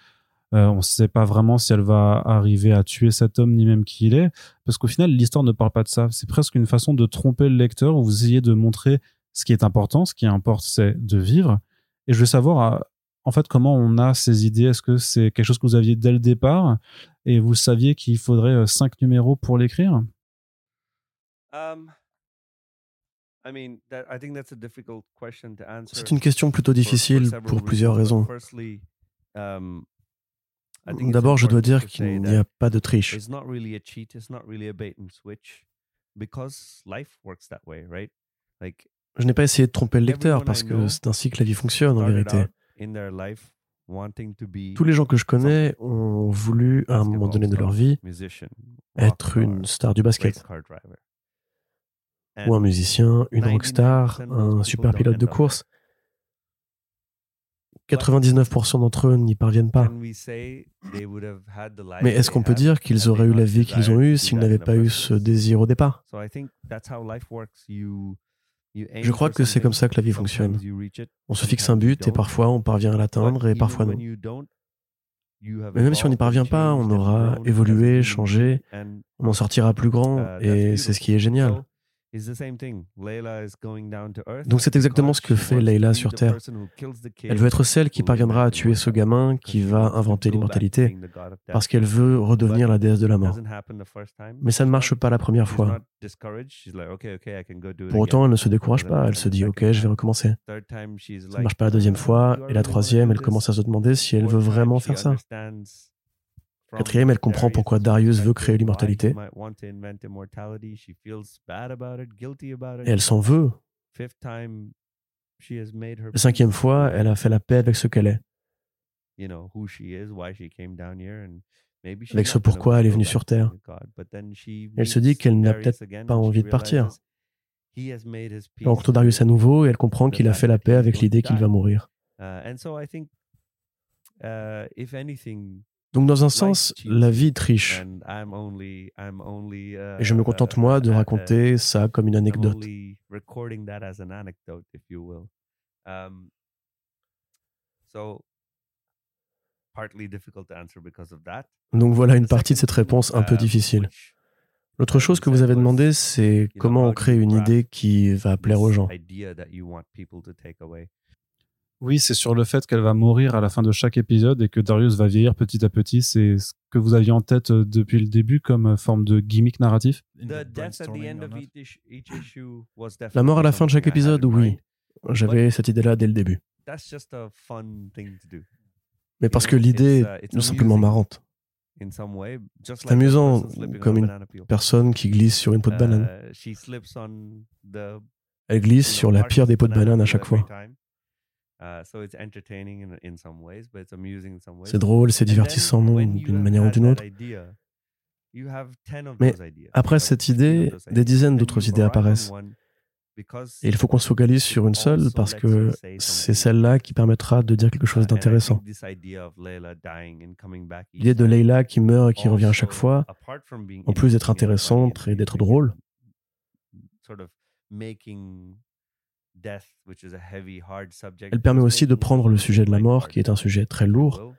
Speaker 1: Euh, on ne sait pas vraiment si elle va arriver à tuer cet homme, ni même qui il est. Parce qu'au final, l'histoire ne parle pas de ça. C'est presque une façon de tromper le lecteur, où vous essayez de montrer ce qui est important. Ce qui importe, c'est de vivre. Et je veux savoir, euh, en fait, comment on a ces idées. Est-ce que c'est quelque chose que vous aviez dès le départ et vous saviez qu'il faudrait cinq numéros pour l'écrire?
Speaker 2: C'est une question plutôt difficile pour plusieurs raisons. Um, D'abord, je dois dire qu'il n'y a pas de triche. Je n'ai pas essayé de tromper le lecteur parce que c'est ainsi que la vie fonctionne en vérité. Tous les gens que je connais ont voulu, à un moment donné de leur vie, être une star du basket ou un musicien, une rockstar, un super pilote de course. 99% d'entre eux n'y parviennent pas. Mais est-ce qu'on peut dire qu'ils auraient eu la vie qu'ils ont eue s'ils n'avaient pas eu ce désir au départ? Je crois que c'est comme ça que la vie fonctionne. On se fixe un but et parfois on parvient à l'atteindre et parfois non. Mais même si on n'y parvient pas, on aura évolué, changé, on en sortira plus grand et c'est ce qui est génial. Donc c'est exactement ce que fait Layla sur Terre. Elle veut être celle qui parviendra à tuer ce gamin qui va inventer l'immortalité, parce qu'elle veut redevenir la déesse de la mort. Mais ça ne marche pas la première fois. Pour autant, elle ne se décourage pas, elle se dit ok, je vais recommencer. Ça ne marche pas la deuxième fois, et la troisième, elle commence à se demander si elle veut vraiment faire ça. Quatrième, elle comprend pourquoi Darius veut créer l'immortalité. Et elle s'en veut. La cinquième fois, elle a fait la paix avec ce qu'elle est. Avec ce pourquoi elle est venue sur Terre. Elle se dit qu'elle n'a peut-être pas envie de partir. Elle rencontre Darius à nouveau et elle comprend qu'il a fait la paix avec l'idée qu'il va mourir. Donc dans un sens, la vie triche. Et je me contente moi de raconter ça comme une anecdote. Donc voilà une partie de cette réponse un peu difficile. L'autre chose que vous avez demandé, c'est comment on crée une idée qui va plaire aux gens.
Speaker 1: Oui, c'est sur le fait qu'elle va mourir à la fin de chaque épisode et que Darius va vieillir petit à petit. C'est ce que vous aviez en tête euh, depuis le début comme euh, forme de gimmick narratif?
Speaker 2: La mort à la fin de chaque épisode, oui. J'avais cette idée-là dès le début. Mais parce que l'idée est tout simplement marrante. C'est amusant, comme une personne qui glisse sur une peau de banane. Uh, Elle glisse sur la pire des peaux de banane à chaque fois. C'est drôle, c'est divertissant, d'une manière ou d'une autre. Mais après cette idée, des dizaines d'autres idées apparaissent. Et il faut qu'on se focalise sur une seule parce que c'est celle-là qui permettra de dire quelque chose d'intéressant. L'idée de Leila qui meurt et qui revient à chaque fois, en plus d'être intéressante et d'être drôle, elle permet aussi de prendre le sujet de la mort, qui est un sujet très lourd,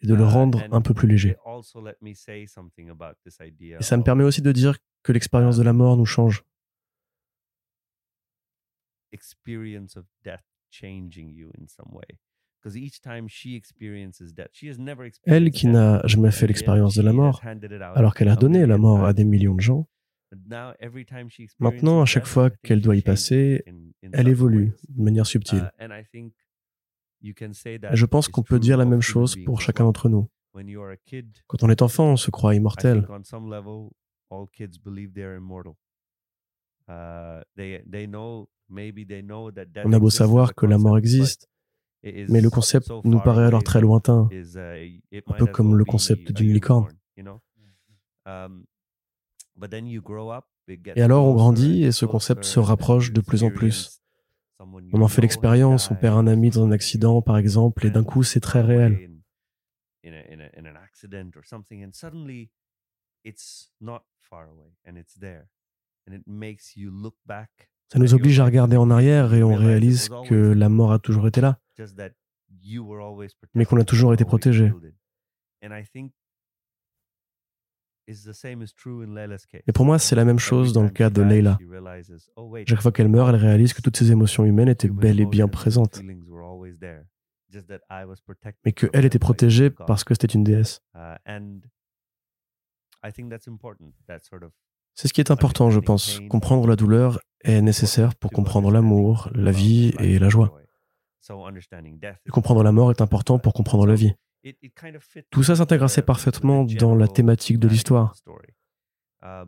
Speaker 2: et de le uh, rendre un peu plus léger. Et ça me permet aussi de dire que l'expérience de la mort nous change. Elle qui n'a jamais fait l'expérience de la mort, alors qu'elle a donné la mort à des millions de gens, Maintenant, à chaque fois qu'elle doit y passer, elle évolue de manière subtile. Uh, je pense qu'on peut dire la même chose pour chacun d'entre nous. Quand on est enfant, on se croit immortel. On a beau savoir que la mort existe, mais le concept nous paraît alors très lointain, uh, un peu comme le concept d'une licorne. Et alors on grandit et ce concept se rapproche de plus en plus. On en fait l'expérience, on perd un ami dans un accident par exemple, et d'un coup c'est très réel. Ça nous oblige à regarder en arrière et on réalise que la mort a toujours été là, mais qu'on a toujours été protégé. Et pour moi, c'est la même chose dans le cas de Leila. Chaque fois qu'elle meurt, elle réalise que toutes ses émotions humaines étaient bel et bien présentes, mais qu'elle était protégée parce que c'était une déesse. Uh, c'est ce qui est important, je pense. Comprendre la douleur est nécessaire pour comprendre l'amour, la vie et la joie. Et comprendre la mort est important pour comprendre la vie. Tout ça s'intègre assez parfaitement dans la thématique de l'histoire. Uh,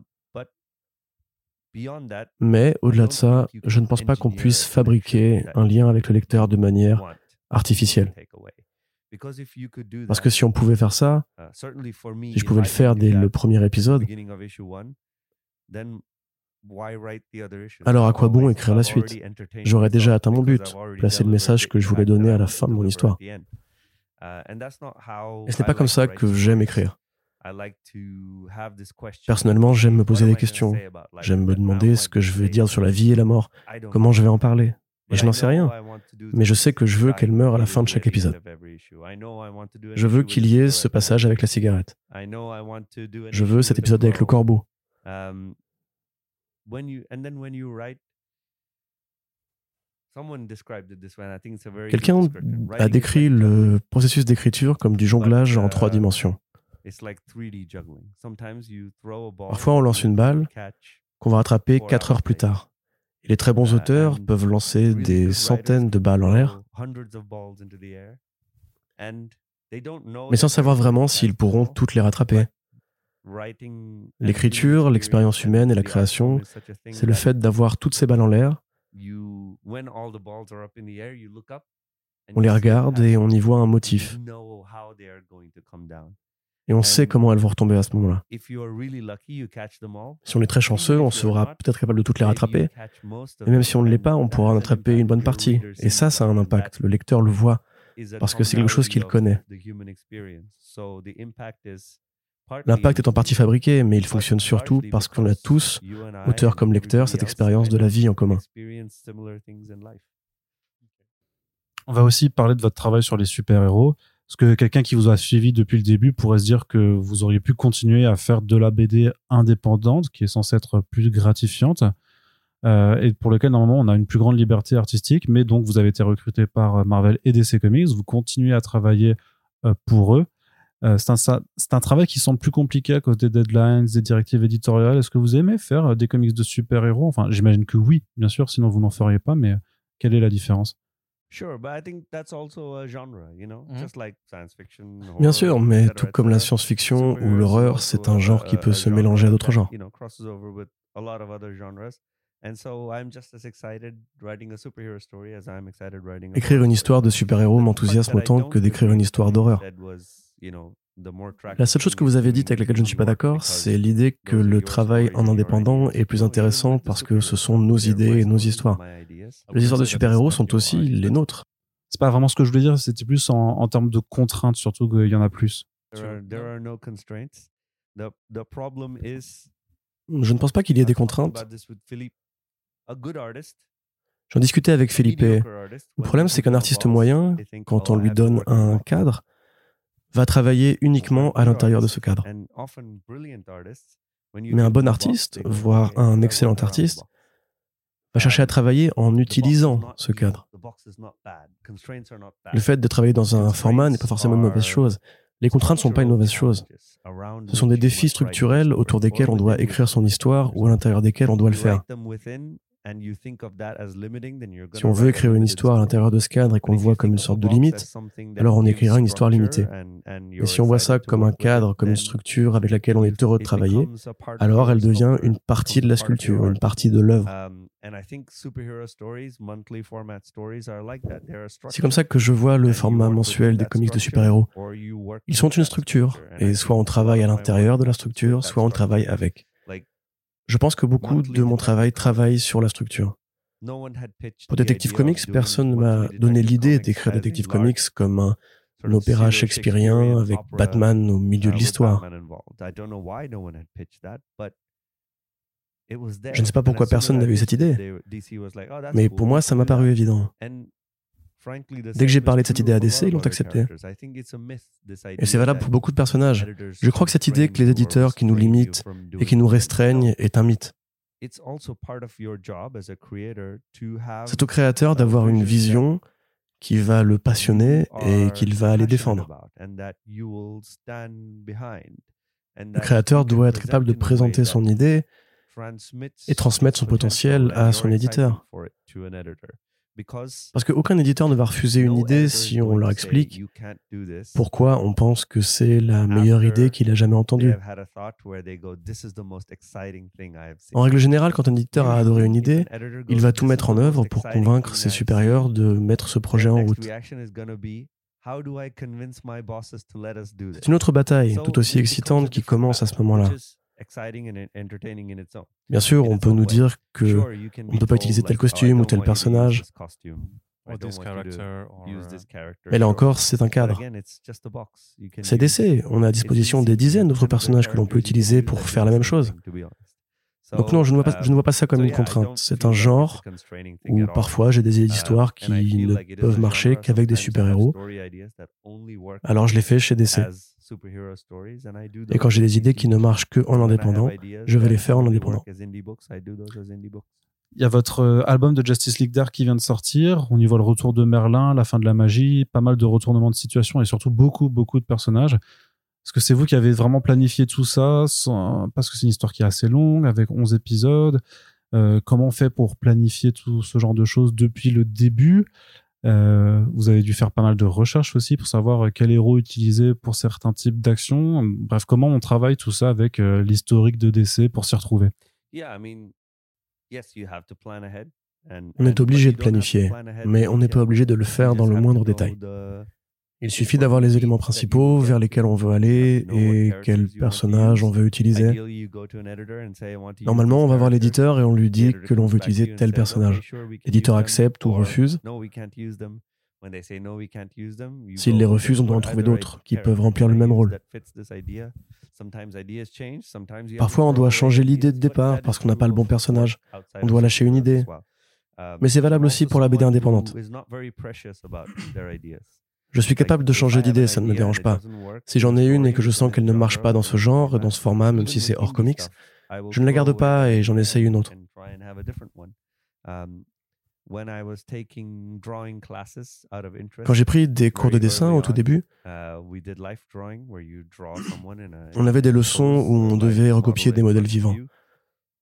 Speaker 2: Mais au-delà de ça, je ne pense pas qu'on puisse fabriquer un lien avec le lecteur de manière artificielle. Parce que si on pouvait faire ça, uh, si je pouvais le faire dès le premier épisode, Alors à quoi bon écrire la suite? J'aurais déjà atteint mon but, placer le message que je voulais donner à la fin de mon histoire. Et ce n'est pas comme ça que j'aime écrire. Personnellement, j'aime me poser des questions. J'aime me demander ce que je veux dire sur la vie et la mort, comment je vais en parler. Et je n'en sais rien. Mais je sais que je veux qu'elle meure à la fin de chaque épisode. Je veux qu'il y ait ce passage avec la cigarette. Je veux cet épisode avec le corbeau. Quelqu'un a décrit le processus d'écriture comme du jonglage en trois uh, dimensions. Parfois, on lance une balle qu'on va rattraper quatre heures plus tard. Et les très bons uh, auteurs peuvent lancer des centaines de balles en l'air, mais sans savoir vraiment s'ils pourront toutes les rattraper. L'écriture, l'expérience humaine et la création, c'est le fait d'avoir toutes ces balles en l'air. On les regarde et on y voit un motif. Et on sait comment elles vont retomber à ce moment-là. Si on est très chanceux, on sera peut-être capable de toutes les rattraper. Et même si on ne l'est pas, on pourra en attraper une bonne partie. Et ça, ça a un impact. Le lecteur le voit parce que c'est quelque chose qu'il connaît. L'impact est en partie fabriqué, mais il fonctionne surtout parce qu'on a tous, auteurs comme lecteurs, cette expérience de la vie en commun.
Speaker 1: On va aussi parler de votre travail sur les super-héros. Parce que quelqu'un qui vous a suivi depuis le début pourrait se dire que vous auriez pu continuer à faire de la BD indépendante, qui est censée être plus gratifiante, euh, et pour lequel normalement on a une plus grande liberté artistique, mais donc vous avez été recruté par Marvel et DC Comics, vous continuez à travailler euh, pour eux. Euh, c'est un, un, travail qui semble plus compliqué à cause des deadlines, des directives éditoriales. Est-ce que vous aimez faire euh, des comics de super-héros? Enfin, j'imagine que oui, bien sûr, sinon vous n'en feriez pas, mais quelle est la différence?
Speaker 2: Bien sûr, mais tout comme la science-fiction ou l'horreur, c'est un genre qui peut se mélanger à d'autres genres. Écrire une histoire de super-héros m'enthousiasme autant que d'écrire une histoire d'horreur. La seule chose que vous avez dite avec laquelle je ne suis pas d'accord, c'est l'idée que le travail en indépendant est plus intéressant parce que ce sont nos idées et nos histoires. Les histoires de super-héros sont aussi les nôtres.
Speaker 1: C'est pas vraiment ce que je voulais dire, c'était plus en, termes de contraintes, surtout qu'il y en a plus. Je
Speaker 2: ne pense pas qu'il y ait des contraintes. J'en discutais avec Felipe. Le problème, c'est qu'un artiste moyen, quand on lui donne un cadre, va travailler uniquement à l'intérieur de ce cadre. Mais un bon artiste, voire un excellent artiste, va chercher à travailler en utilisant ce cadre. Le fait de travailler dans un format n'est pas forcément une mauvaise chose. Les contraintes ne sont pas une mauvaise chose. Ce sont des défis structurels autour desquels on doit écrire son histoire ou à l'intérieur desquels on doit le faire. Si on veut écrire une histoire à l'intérieur de ce cadre et qu'on le voit comme une sorte de limite, alors on écrira une histoire limitée. Et si on voit ça comme un cadre, comme une structure avec laquelle on est heureux de travailler, alors elle devient une partie de la sculpture, une partie de l'œuvre. Um, C'est comme ça que je vois le format mensuel des comics de super-héros. Ils sont une structure, et soit on travaille à l'intérieur de la structure, soit on travaille avec. Je pense que beaucoup de mon travail travaille sur la structure. Pour Detective Comics, personne ne m'a donné l'idée d'écrire Detective Comics comme un, opéra shakespearien avec Batman au milieu de l'histoire. Je ne sais pas pourquoi personne n'avait eu cette idée, mais pour moi, ça m'a paru évident. Dès que j'ai parlé de cette idée à DC, ils l'ont accepté. Et c'est valable pour beaucoup de personnages. Je crois que cette idée que les éditeurs qui nous limitent et qui nous restreignent est un mythe. C'est au créateur d'avoir une vision qui va le passionner et qu'il va aller défendre. Le créateur doit être capable de présenter son idée et transmettre son potentiel à son éditeur. Parce qu'aucun éditeur ne va refuser une idée si on leur explique pourquoi on pense que c'est la meilleure idée qu'il a jamais entendue. En règle générale, quand un éditeur a adoré une idée, il va tout mettre en œuvre pour convaincre ses supérieurs de mettre ce projet en route. C'est une autre bataille, tout aussi excitante, qui commence à ce moment-là. Bien sûr, on peut nous dire que on ne peut pas utiliser tel costume ou tel personnage. Mais là encore, c'est un cadre. C'est DC. On a à disposition des dizaines d'autres personnages que l'on peut utiliser pour faire la même chose. Donc non, je ne, vois pas, je ne vois pas ça comme une contrainte. C'est un genre où parfois j'ai des idées d'histoire qui ne peuvent marcher qu'avec des super-héros. Alors je les fais chez DC. Et quand j'ai des idées qui ne marchent que en indépendant, je vais les faire en indépendant.
Speaker 1: Il y a votre euh, album de Justice League Dark qui vient de sortir. On y voit le retour de Merlin, la fin de la magie, pas mal de retournements de situation et surtout beaucoup, beaucoup de personnages. Est-ce que c'est vous qui avez vraiment planifié tout ça Parce que c'est une histoire qui est assez longue, avec 11 épisodes. Euh, comment on fait pour planifier tout ce genre de choses depuis le début? Euh, Vous avez dû faire pas mal de recherches aussi pour savoir quel héros utiliser pour certains types d'actions. Bref, comment on travaille tout ça avec l'historique de DC pour s'y retrouver?
Speaker 2: On est obligé de planifier, mais on n'est pas obligé de le faire dans le moindre détail. Il suffit d'avoir les éléments principaux vers lesquels on veut aller et quels personnages on veut utiliser. Normalement, on va voir l'éditeur et on lui dit que l'on veut utiliser tel personnage. L'éditeur accepte ou refuse. S'il les refuse, on doit en trouver d'autres qui peuvent remplir le même rôle. Parfois, on doit changer l'idée de départ parce qu'on n'a pas le bon personnage. On doit lâcher une idée. Um, Mais c'est valable aussi pour la BD indépendante. Je suis capable de changer d'idée, ça ne me dérange pas. Si j'en ai une et que je sens qu'elle ne marche pas dans ce genre, dans ce format, même si c'est hors comics, je ne la garde pas et j'en essaye une autre. Quand j'ai pris des cours de dessin au tout début, on avait des leçons où on devait recopier des modèles vivants.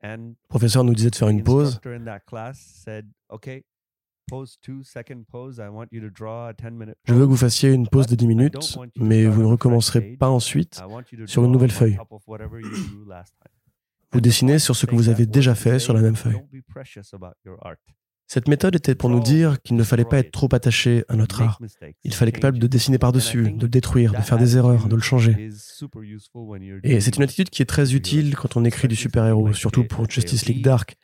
Speaker 2: Le professeur nous disait de faire une pause. Je veux que vous fassiez une pause de 10 minutes, mais vous ne recommencerez pas ensuite sur une nouvelle feuille. Vous dessinez sur ce que vous avez déjà fait sur la même feuille. Cette méthode était pour nous dire qu'il ne fallait pas être trop attaché à notre art. Il fallait être capable de dessiner par-dessus, de le détruire, de faire des erreurs, de le changer. Et c'est une attitude qui est très utile quand on écrit du super-héros, surtout pour Justice League Dark,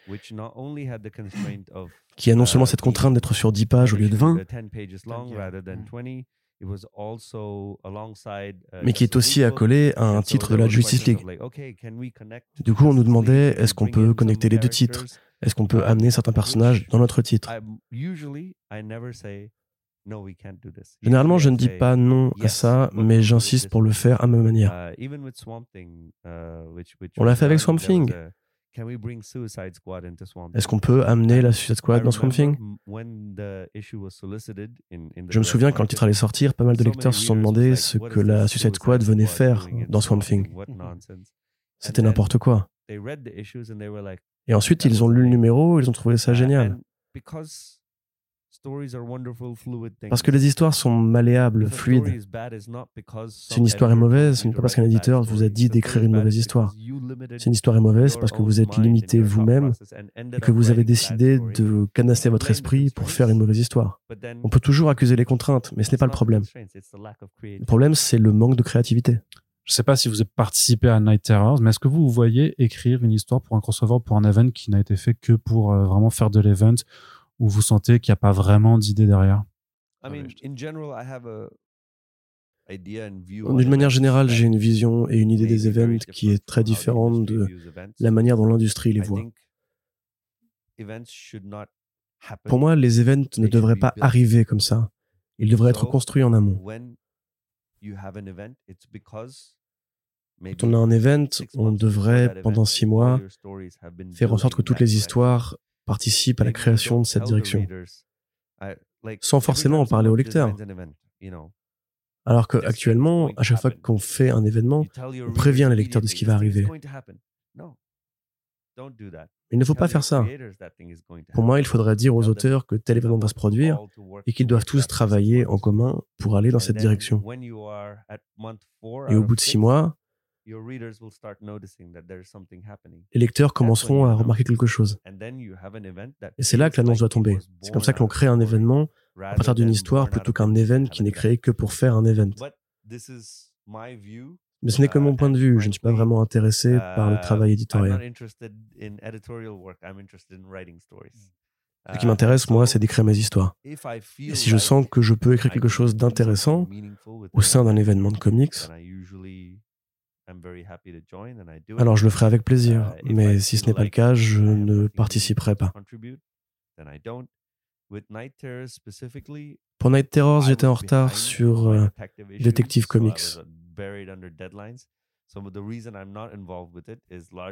Speaker 2: qui a non seulement cette contrainte d'être sur 10 pages au lieu de 20, mais qui est aussi accolé à un titre de la Justice League. Du coup, on nous demandait est-ce qu'on peut connecter les deux titres? est-ce qu'on peut amener certains personnages dans notre titre? Généralement, je ne dis pas non à ça, mais j'insiste pour le faire à ma manière. Uh, uh, On l'a fait avec Swamp Thing. Est-ce qu'on peut amener la Suicide Squad dans Swamp Thing? Je me souviens quand le titre allait sortir, pas mal de lecteurs se sont demandé ce que la Suicide Squad venait faire dans Swamp Thing. C'était n'importe quoi. Et ensuite, ils ont lu le numéro, ils ont trouvé ça génial. Parce que les histoires sont malléables, fluides. Si une histoire est mauvaise, ce n'est pas parce qu'un éditeur vous a dit d'écrire une mauvaise histoire. Si une histoire est mauvaise, parce que vous êtes limité vous-même et que vous avez décidé de canasser votre esprit pour faire une mauvaise histoire. On peut toujours accuser les contraintes, mais ce n'est pas le problème. Le problème, c'est le manque de créativité.
Speaker 1: Je sais pas si vous avez participé à Night Terrors, mais est-ce que vous, vous voyez écrire une histoire pour un crossover, pour un event qui n'a été fait que pour euh, vraiment faire de l'event, où vous sentez qu'il n'y a pas vraiment d'idée derrière?
Speaker 2: D'une manière générale, j'ai une vision et une idée des events qui est très différente de la manière dont l'industrie les voit. Pour moi, les events ne devraient pas arriver comme ça. Ils devraient être construits en amont. Quand on a un event, on devrait, pendant six mois, faire en sorte que toutes les histoires participent à la création de cette direction, sans forcément en parler au lecteur. Alors qu'actuellement, à chaque fois qu'on fait un événement, on prévient les lecteurs de ce qui va arriver. Il ne faut pas faire ça. Pour moi, il faudrait dire aux auteurs que tel événement va se produire et qu'ils doivent tous travailler en commun pour aller dans cette direction. Et au bout de six mois, les lecteurs commenceront à remarquer quelque chose. Et c'est là que l'annonce doit tomber. C'est comme ça que l'on crée un événement à partir d'une histoire plutôt qu'un événement qui n'est créé que pour faire un événement. Mais ce n'est que mon point de vue. Je ne suis pas vraiment intéressé par le travail éditorial. Ce qui m'intéresse, moi, c'est d'écrire mes histoires. Et si je sens que je peux écrire quelque chose d'intéressant au sein d'un événement de comics, alors je le ferai avec plaisir. Mais si ce n'est pas le cas, je ne participerai pas. Pour Night Terrors, j'étais en retard sur euh, Detective Comics.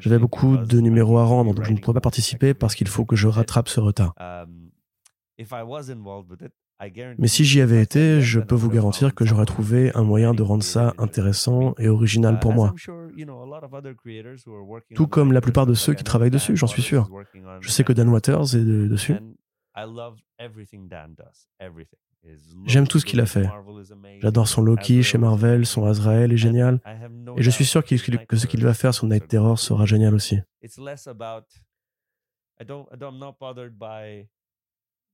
Speaker 2: J'avais beaucoup de numéros à rendre, donc je ne pourrais pas participer parce qu'il faut que je rattrape ce retard. Mais si j'y avais été, je peux vous garantir que j'aurais trouvé un moyen de rendre ça intéressant et original pour uh, moi. Tout comme la plupart de ceux qui travaillent dessus, j'en suis sûr. Je sais que Dan Waters est dessus. J'aime tout ce qu'il a fait. J'adore son Loki chez Marvel, son Azrael est génial. Et je suis sûr que ce qu'il va faire sur Night Terror sera génial aussi.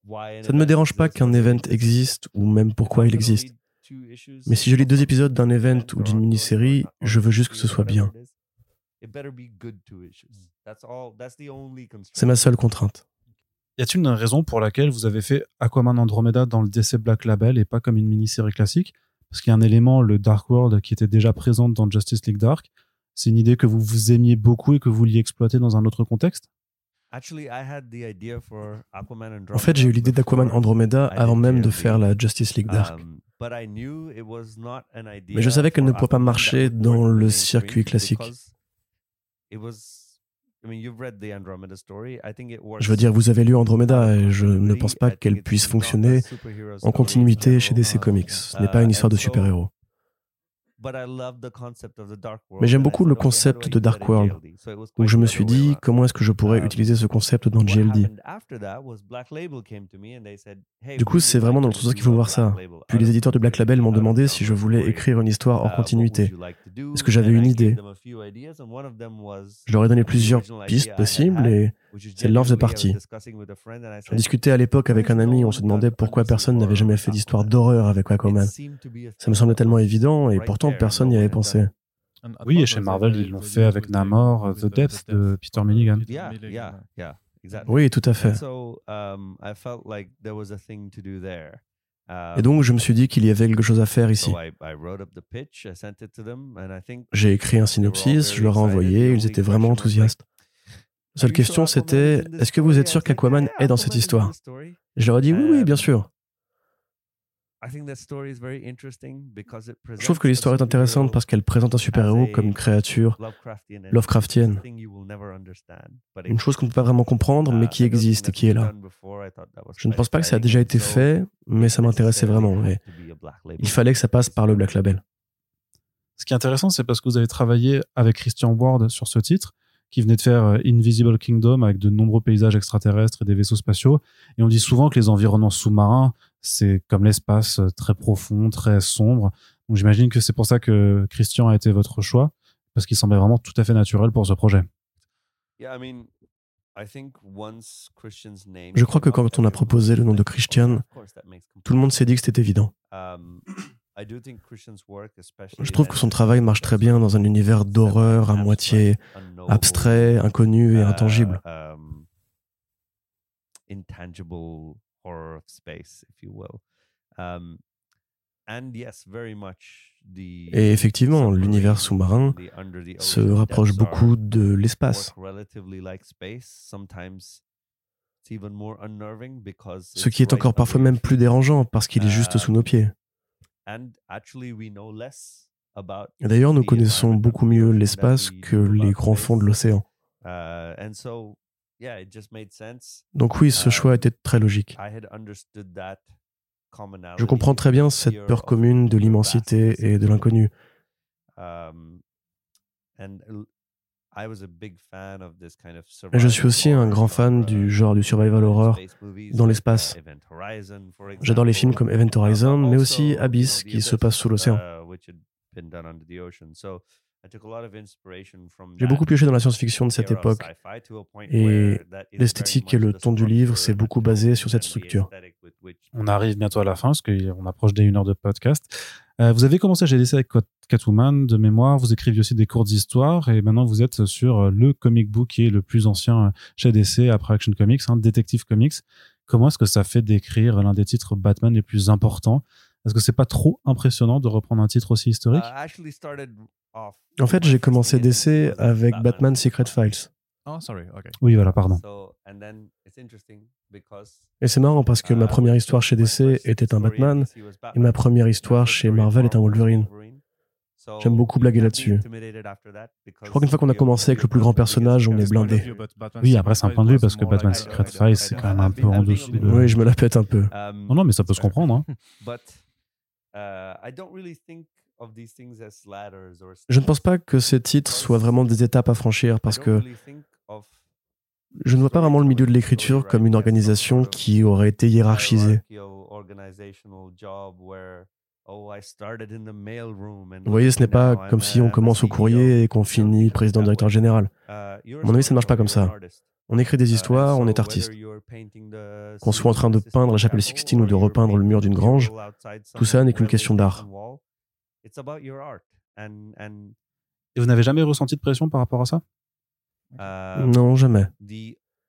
Speaker 2: Ça ne me dérange pas qu'un event existe ou même pourquoi il existe. Mais si je lis deux épisodes d'un event ou d'une mini-série, je veux juste que ce soit bien. C'est ma seule contrainte.
Speaker 1: Y a-t-il une raison pour laquelle vous avez fait Aquaman Andromeda dans le DC Black Label et pas comme une mini-série classique? Parce qu'il y a un élément, le Dark World, qui était déjà présent dans Justice League Dark. C'est une idée que vous vous aimiez beaucoup et que vous vouliez exploiter dans un autre contexte?
Speaker 2: En fait, j'ai eu l'idée d'Aquaman Andromeda avant même de faire la Justice League Dark. Um, Mais je savais qu'elle ne pourrait pas marcher dans le circuit classique. Je veux dire, vous avez lu Andromeda et je ne pense pas qu'elle puisse fonctionner en continuité chez DC Comics. Ce n'est pas une histoire de super-héros. Mais j'aime beaucoup le concept de Dark World. Donc je me suis dit, comment est-ce que je pourrais um, utiliser ce concept dans GLD Du coup, c'est vraiment dans le sens qu'il faut voir ça. Puis les éditeurs de Black Label m'ont demandé si je voulais écrire une histoire en continuité. Est-ce que j'avais une idée? Je leur ai donné plusieurs pistes possibles et celle-là en faisait partie. J'en discutais à l'époque avec un ami, on se demandait pourquoi personne n'avait jamais fait d'histoire d'horreur avec Aquaman. Ça me semblait tellement évident et pourtant personne n'y avait pensé.
Speaker 1: Oui, et chez Marvel, ils l'ont fait avec Namor, The Depth de Peter Milligan.
Speaker 2: Oui, tout à fait. Et donc, je me suis dit qu'il y avait quelque chose à faire ici. J'ai écrit un synopsis, je leur ai envoyé, ils étaient vraiment enthousiastes. La seule question, c'était est-ce que vous êtes sûr qu'Aquaman est dans cette histoire? Je leur ai dit oui, oui, bien sûr. Je trouve que l'histoire est intéressante parce qu'elle présente un super-héros comme une créature Lovecraftienne. Une chose qu'on ne peut pas vraiment comprendre, mais qui existe et qui est là. Je ne pense pas que ça a déjà été fait, mais ça m'intéressait vraiment. Et il fallait que ça passe par le Black Label.
Speaker 1: Ce qui est intéressant, c'est parce que vous avez travaillé avec Christian Ward sur ce titre, qui venait de faire euh, Invisible Kingdom avec de nombreux paysages extraterrestres et des vaisseaux spatiaux. Et on dit souvent que les environnements sous-marins, c'est comme l'espace euh, très profond, très sombre. Donc j'imagine que c'est pour ça que Christian a été votre choix, parce qu'il semblait vraiment tout à fait naturel pour ce projet.
Speaker 2: Je crois que quand on a proposé le nom de Christian, tout le monde s'est dit que c'était évident. Um, Je trouve que son travail marche très bien dans un univers d'horreur à moitié abstrait, inconnu et intangible. Et effectivement, l'univers sous-marin se rapproche beaucoup de l'espace. Ce qui est encore parfois même plus dérangeant parce qu'il est juste sous nos pieds. D'ailleurs, nous connaissons beaucoup mieux l'espace que les grands fonds de l'océan. Uh, Donc oui, ce uh, choix était très logique. Je comprends très bien cette peur commune de l'immensité et de l'inconnu. Um, je suis aussi un grand fan du uh, genre du survival horror dans l'espace. J'adore les films comme Event Horizon, mais aussi Abyss qui se passe sous l'océan. Uh, J'ai beaucoup pioché dans la science-fiction de cette époque et l'esthétique et le ton du livre s'est beaucoup basé sur cette structure.
Speaker 1: On arrive bientôt à la fin parce qu'on approche des une heure de podcast. Euh, vous avez commencé à GDC avec Catwoman de mémoire. Vous écriviez aussi des courtes histoires et maintenant vous êtes sur le comic book qui est le plus ancien chez DC après Action Comics, hein, Detective Comics. Comment est-ce que ça fait d'écrire l'un des titres Batman les plus importants? Est-ce que c'est pas trop impressionnant de reprendre un titre aussi historique?
Speaker 2: En fait, j'ai commencé DC avec Batman Secret Files.
Speaker 1: Oh, sorry. Oui, voilà, pardon.
Speaker 2: Et c'est marrant parce que ma uh, première histoire chez DC était un Batman et ma première histoire chez Marvel est un Wolverine. J'aime beaucoup blaguer là-dessus. Je crois qu'une fois qu'on a commencé avec le plus grand personnage, on est blindé.
Speaker 1: Oui, après c'est un point de vue parce que Batman Secret Files c'est quand même un peu en dessous.
Speaker 2: Oui, je me la pète un peu.
Speaker 1: Um, non, non, mais ça peut se comprendre. Hein.
Speaker 2: Uh, je ne pense pas que ces titres soient vraiment des étapes à franchir parce que je ne vois pas vraiment le milieu de l'écriture comme une organisation qui aurait été hiérarchisée. Oh, Vous voyez, ce n'est pas comme si on commence au courrier et qu'on finit président directeur général. À mon avis, ça ne marche pas comme ça. On écrit des uh, histoires, on est artiste. Qu'on soit en train de peindre la chapelle Sixtine ou de repeindre le mur d'une grange, tout ça n'est qu'une question d'art.
Speaker 1: Et vous n'avez jamais ressenti de pression par rapport à ça?
Speaker 2: Uh, Non, jamais.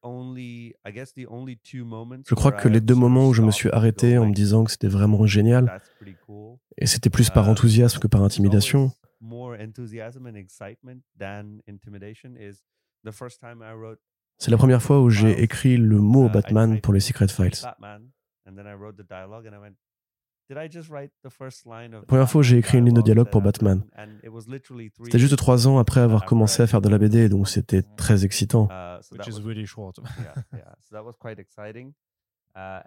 Speaker 2: Je crois que les deux moments où je me suis arrêté en me disant que c'était vraiment génial, et c'était plus par uh, enthousiasme que par intimidation, c'est la première fois où j'ai écrit le mot uh, Batman pour les Secret Files. La première fois, j'ai écrit une ligne de dialogue pour Batman. C'était juste trois ans après avoir commencé à faire de la BD, donc c'était très excitant.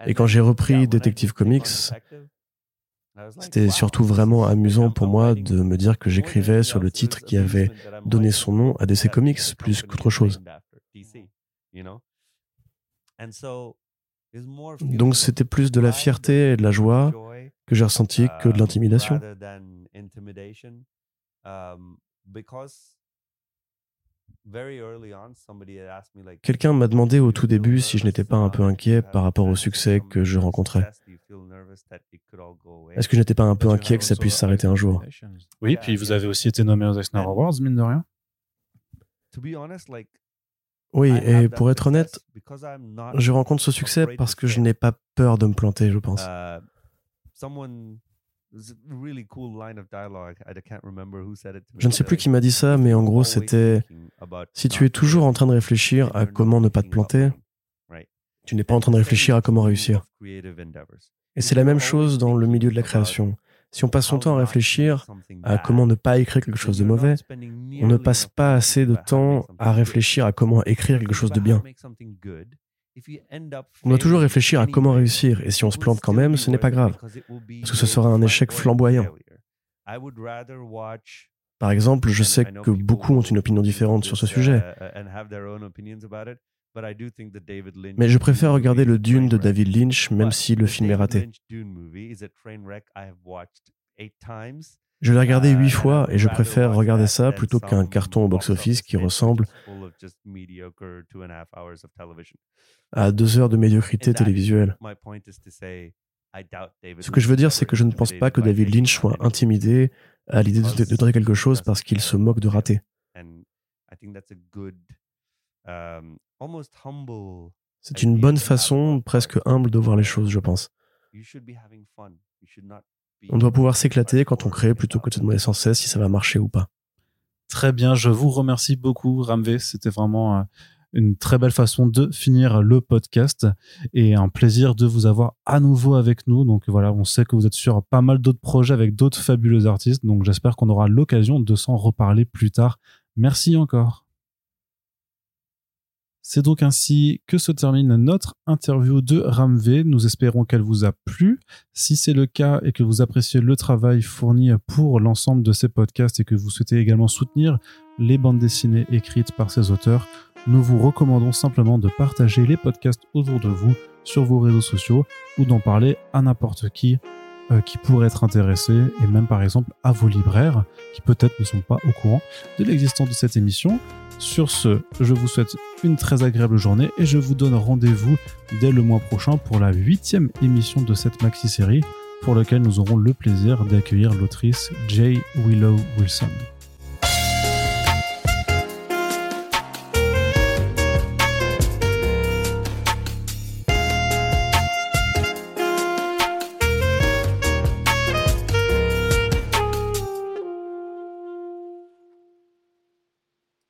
Speaker 2: Et quand j'ai repris Detective Comics, c'était surtout vraiment amusant pour moi de me dire que j'écrivais sur le titre qui avait donné son nom à DC Comics plus qu'autre chose. Donc c'était plus de la fierté et de la joie que j'ai ressenti que de l'intimidation. Um, Quelqu'un m'a demandé au tout début si je n'étais pas un peu inquiet par rapport au succès que je rencontrais? Est-ce que je n'étais pas un peu inquiet que ça puisse s'arrêter un jour?
Speaker 1: Oui, puis vous avez aussi été nommé aux Eisner Awards, mine de rien.
Speaker 2: Oui, et pour être honnête, je rencontre ce succès parce que je n'ai pas peur de me planter, je pense. Uh, je ne sais plus qui m'a dit ça, mais en gros, c'était si tu es toujours en train de réfléchir à comment ne pas te planter, tu n'es pas en train de réfléchir à comment réussir. Et c'est la même chose dans le milieu de la création. Si on passe son temps à réfléchir à comment ne pas écrire quelque chose de mauvais, on ne passe pas assez de temps à réfléchir à comment écrire quelque chose de bien. On doit toujours réfléchir à comment réussir, et si on se plante quand même, ce n'est pas grave, parce que ce sera un échec flamboyant. Par exemple, je sais que beaucoup ont une opinion différente sur ce sujet, mais je préfère regarder le Dune de David Lynch, même si le film est raté. Je l'ai regardé huit fois et je préfère regarder ça plutôt qu'un carton au box-office qui ressemble à deux heures de médiocrité télévisuelle. Ce que je veux dire, c'est que je ne pense pas que David Lynch soit intimidé à l'idée de, donner quelque chose parce qu'il se moque de rater. C'est une bonne façon, presque humble, de voir les choses, je pense. On doit pouvoir s'éclater quand on crée plutôt que de se demander sans cesse si ça va marcher ou pas.
Speaker 1: Très bien, je vous remercie beaucoup, Ramvé. C'était vraiment euh, une très belle façon de finir le podcast et un plaisir de vous avoir à nouveau avec nous. Donc voilà, on sait que vous êtes sur pas mal d'autres projets avec d'autres fabuleux artistes. Donc j'espère qu'on aura l'occasion de s'en reparler plus tard. Merci encore. C'est donc ainsi que se termine notre interview de Ramvé. Nous espérons qu'elle vous a plu. Si c'est le cas et que vous appréciez le travail fourni pour l'ensemble de ces podcasts et que vous souhaitez également soutenir les bandes dessinées écrites par ces auteurs, nous vous recommandons simplement de partager les podcasts autour de vous sur vos réseaux sociaux ou d'en parler à n'importe qui euh, qui pourrait être intéressé et même par exemple à vos libraires qui peut-être ne sont pas au courant de l'existence de cette émission. Sur ce, je vous souhaite une très agréable journée et je vous donne rendez-vous dès le mois prochain pour la huitième émission de cette maxi-série pour lequel nous aurons le plaisir d'accueillir l'autrice J. Willow Wilson.